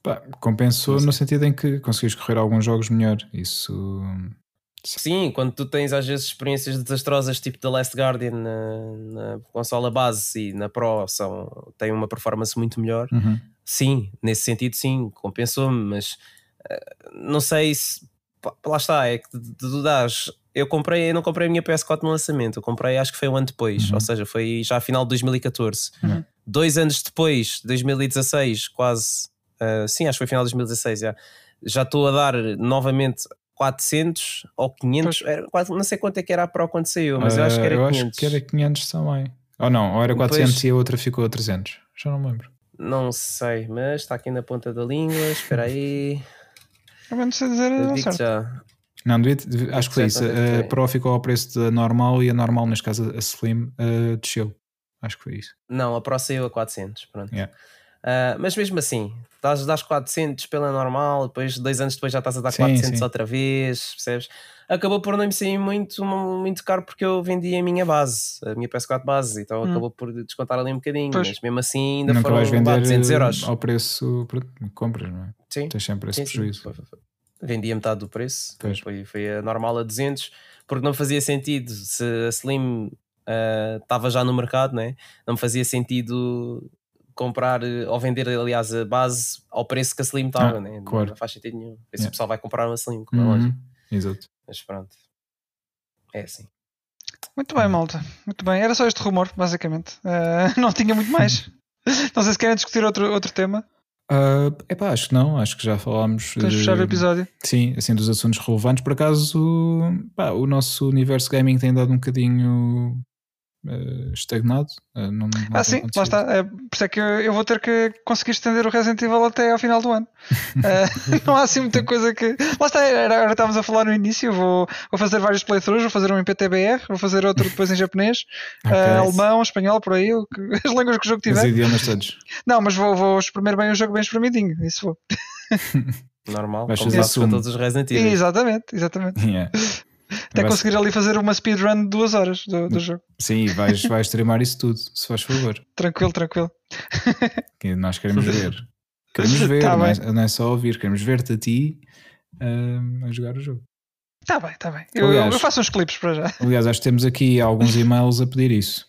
Pá, compensou no sentido em que conseguiste correr alguns jogos melhor. Isso. Sim, quando tu tens às vezes experiências desastrosas, tipo The Last Guardian na, na consola base e na Pro, são, têm uma performance muito melhor. Uhum. Sim, nesse sentido, sim, compensou-me, mas uh, não sei se. Pá, lá está, é que tu dás eu comprei, eu não comprei a minha PS4 no lançamento, eu comprei acho que foi um ano depois, uhum. ou seja, foi já a final de 2014. Uhum. Dois anos depois, 2016, quase, uh, sim, acho que foi final de 2016, já, já estou a dar novamente 400 ou 500, era, não sei quanto é que era a Pro quando saiu, mas uh, eu acho que era eu 500. acho que era 500 também. Ou não, ou era 400 Depois, e a outra ficou a 300. Já não me lembro. Não sei, mas está aqui na ponta da língua. Espera aí. Eu não sei dizer eu certo. Já. Não, devia, acho que foi isso. A Pro ficou ao preço da normal e a normal, neste caso a Slim, uh, desceu. Acho que foi isso. Não, a Pro saiu a 400. Pronto. Yeah. Uh, mas mesmo assim, estás a dar 400 pela normal, depois dois anos depois já estás a dar sim, 400 sim. outra vez, percebes? Acabou por não me sair muito, muito caro porque eu vendi a minha base, a minha PS4 base, então hum. acabou por descontar ali um bocadinho, pois. mas mesmo assim ainda Nunca foram vais vender 200 euros. Ao preço que compras, não é? Sim. Tens sempre esse sim, prejuízo. Vendi a metade do preço, foi, foi a normal a 200, porque não fazia sentido se a Slim estava uh, já no mercado, né? não fazia sentido comprar eh, ou vender, aliás, a base ao preço que a Slim estava, ah, né? claro. não faz sentido nenhum. Esse yeah. pessoal vai comprar uma Slim, como uhum. é lógico. Exato. Mas pronto, é assim. Muito bem, malta. Muito bem. Era só este rumor, basicamente. Uh, não tinha muito mais. não sei se querem discutir outro, outro tema. Uh, epá, acho que não, acho que já falámos. Tens de fechar o episódio? Sim, assim, dos assuntos relevantes. Por acaso, pá, o nosso universo gaming tem dado um bocadinho uh, estagnado. Uh, não, não ah, sim, lá está. É, por isso é que eu, eu, vou ter que conseguir estender o Resident Evil até ao final do ano. uh, não há assim muita coisa que. Lá está, era, era, estávamos a falar no início. Vou, vou fazer vários playthroughs, vou fazer um em PTBR, vou fazer outro depois em japonês, okay. alemão, espanhol, por aí, que, as línguas que o jogo tiver. Os idiomas todos. Não, mas vou, vou exprimir bem o jogo bem espremidinho, isso vou. Normal, Vais como fazer todos os Resident Evil. Exatamente, exatamente. Yeah. Até vais... conseguir ali fazer uma speedrun de duas horas do, do jogo. Sim, vais, vais streamar isso tudo, se faz favor. Tranquilo, tranquilo. Que nós queremos ver. Queremos ver, tá não, é, não, é, só ouvir, queremos ver-te a ti uh, a jogar o jogo. Está bem, está bem. Eu, aliás, eu, faço uns clipes para já. Aliás, acho que temos aqui alguns e-mails a pedir isso.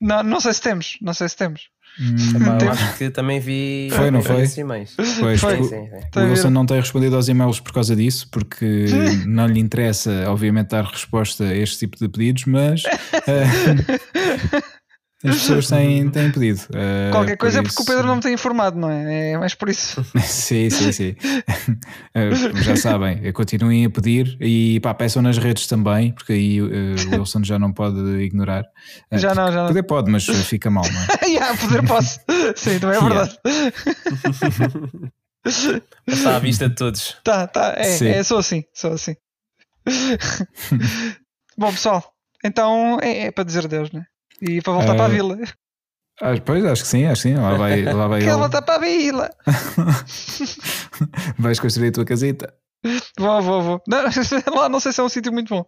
Não, não sei se temos, não sei se temos. Hum, eu acho que também vi. Foi, não foi? Pois, foi. O, sim, sim. o Wilson não tem respondido aos e-mails por causa disso, porque não lhe interessa, obviamente, dar resposta a este tipo de pedidos, mas. Uh, As pessoas têm, têm pedido. Uh, Qualquer coisa é porque o Pedro não me tem informado, não é? É mais por isso. sim, sim, sim. uh, já sabem, continuem a pedir e pá, peçam nas redes também, porque aí uh, o Wilson já não pode ignorar. já não, já não. Poder pode, mas fica mal, não é? yeah, poder posso. Sim, não é verdade. Está à vista de todos. Tá, tá. É, é sou assim, sou assim. Bom, pessoal, então é, é para dizer Deus, né? E para voltar uh, para a vila. Ah, pois, acho que sim, acho que sim. Lá vai, lá vai Quero voltar para a vila. Vais construir a tua casita. Vou, vou, vou. Não, lá não sei se é um sítio muito bom.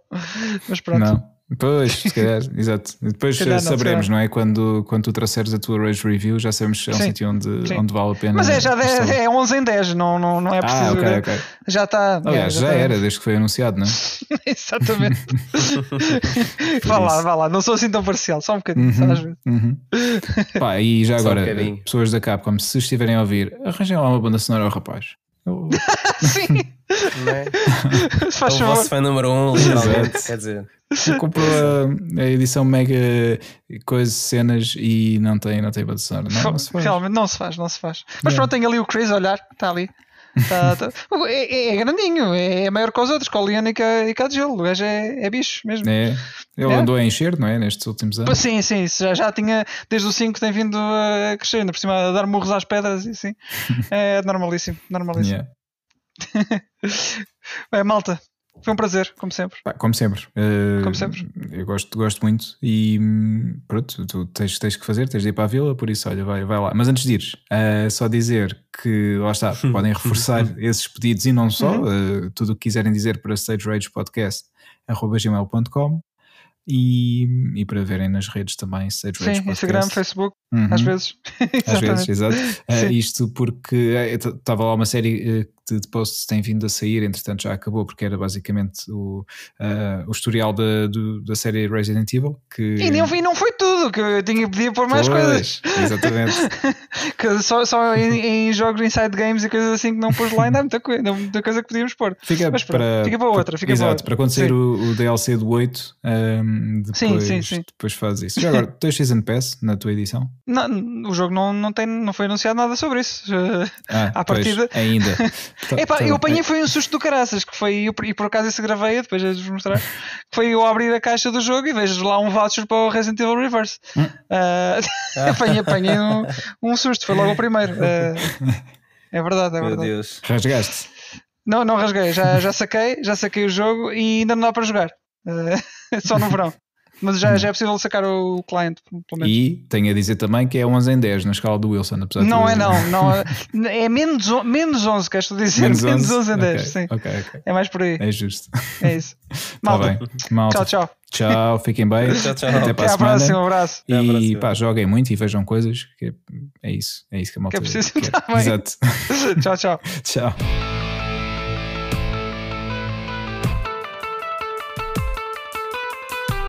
Mas pronto. Não. Pois, se calhar, exato. Depois calhar não, saberemos, não é? Quando, quando tu trouxeres a tua Rage Review, já sabemos se é um sim, sítio onde, onde vale a pena. Mas é, já é, é 11 em 10, não, não, não é ah, preciso. Ah, ok, ok. Já está. Aliás, já, já tá. era, desde que foi anunciado, não é? Exatamente. vá lá, vá lá, não sou assim tão parcial, só um bocadinho, uhum, às vezes. Uhum. Pá, e já agora, um pessoas da Capcom, se estiverem a ouvir, arranjem lá uma banda sonora ao rapaz. Eu... Sim. É? Faz é o vosso fã número um, literalmente. Quer dizer, comprou a, a, edição mega coisa cenas e não tem, não tem sonora. Não, não se faz. Realmente não se faz, não se faz. Mas pronto, tem ali o Chris a olhar, está ali. Tá, tá. É, é, grandinho, é maior que os outros, com a Liana e com a de gelo. O gajo é, é bicho mesmo. É. Ele é. andou a encher, não é? Nestes últimos anos. Sim, sim, já, já tinha, desde o 5 tem vindo a crescer, ainda por cima a dar murros às pedras e sim. É normalíssimo, normalíssimo. Yeah. é, malta, foi um prazer, como sempre. como sempre. Uh, como sempre. Eu gosto, gosto muito e pronto, tu tens, tens que fazer, tens de ir para a vila, por isso, olha, vai, vai lá. Mas antes de ires, uh, só dizer que lá está, podem reforçar esses pedidos e não só, uh, tudo o que quiserem dizer para stageragepodcast.gmail.com e, e para verem nas redes também Sage Sim, Podcast. Instagram, Facebook, uhum. às vezes. às vezes, exato. Uh, isto porque estava lá uma série de, de posts tem vindo a sair, entretanto já acabou, porque era basicamente o, uh, o historial da, do, da série Resident Evil. Que... E não, e não foi tudo, que eu tinha pedido por mais pois, coisas. Exatamente. que só só em, em, jogos inside games e coisas assim que não pôs lá, ainda há muita, coisa, muita coisa que podíamos pôr. Fica, Mas, para, fica para outra. Fica exato, para, outra. para acontecer o, o, DLC do 8, um, depois, sim, sim, sim. depois faz isso. Já agora, tens Season Pass na tua edição? Não, o jogo não, não, tem, não foi anunciado nada sobre isso. Ah, à partida. Pois, ainda. Tá, Epá, tá eu apanhei foi um susto do caraças, que foi, e por acaso esse gravei depois de vos mostrar, que foi eu abrir a caixa do jogo e vejo lá um voucher para o Resident Evil Reverse. Hum. Uh, apanhei, apanhei um, um, susto, foi logo o primeiro. Uh, é verdade, é Meu verdade. Deus. Rasgaste? Não, não rasguei, já, já saquei, já saquei o jogo e ainda não dá para jogar. Uh, só no verão. Mas já, já é possível sacar o cliente, pelo menos. E tenho a dizer também que é 11 em 10 na escala do Wilson, apesar Não de... é, não. não é, é menos, menos 11, queres tu dizer? Menos 11, menos 11 em 10, okay, sim. Okay, okay. É mais por aí. É justo. É isso. Tá bem. Malta. Tchau, tchau. Tchau, fiquem bem. tchau, tchau. Até para Até a, semana. próxima, um abraço. E pá, joguem muito e vejam coisas. Que é isso. É isso que a malta que é preciso. Quer. Tá Exato. tchau, tchau. tchau.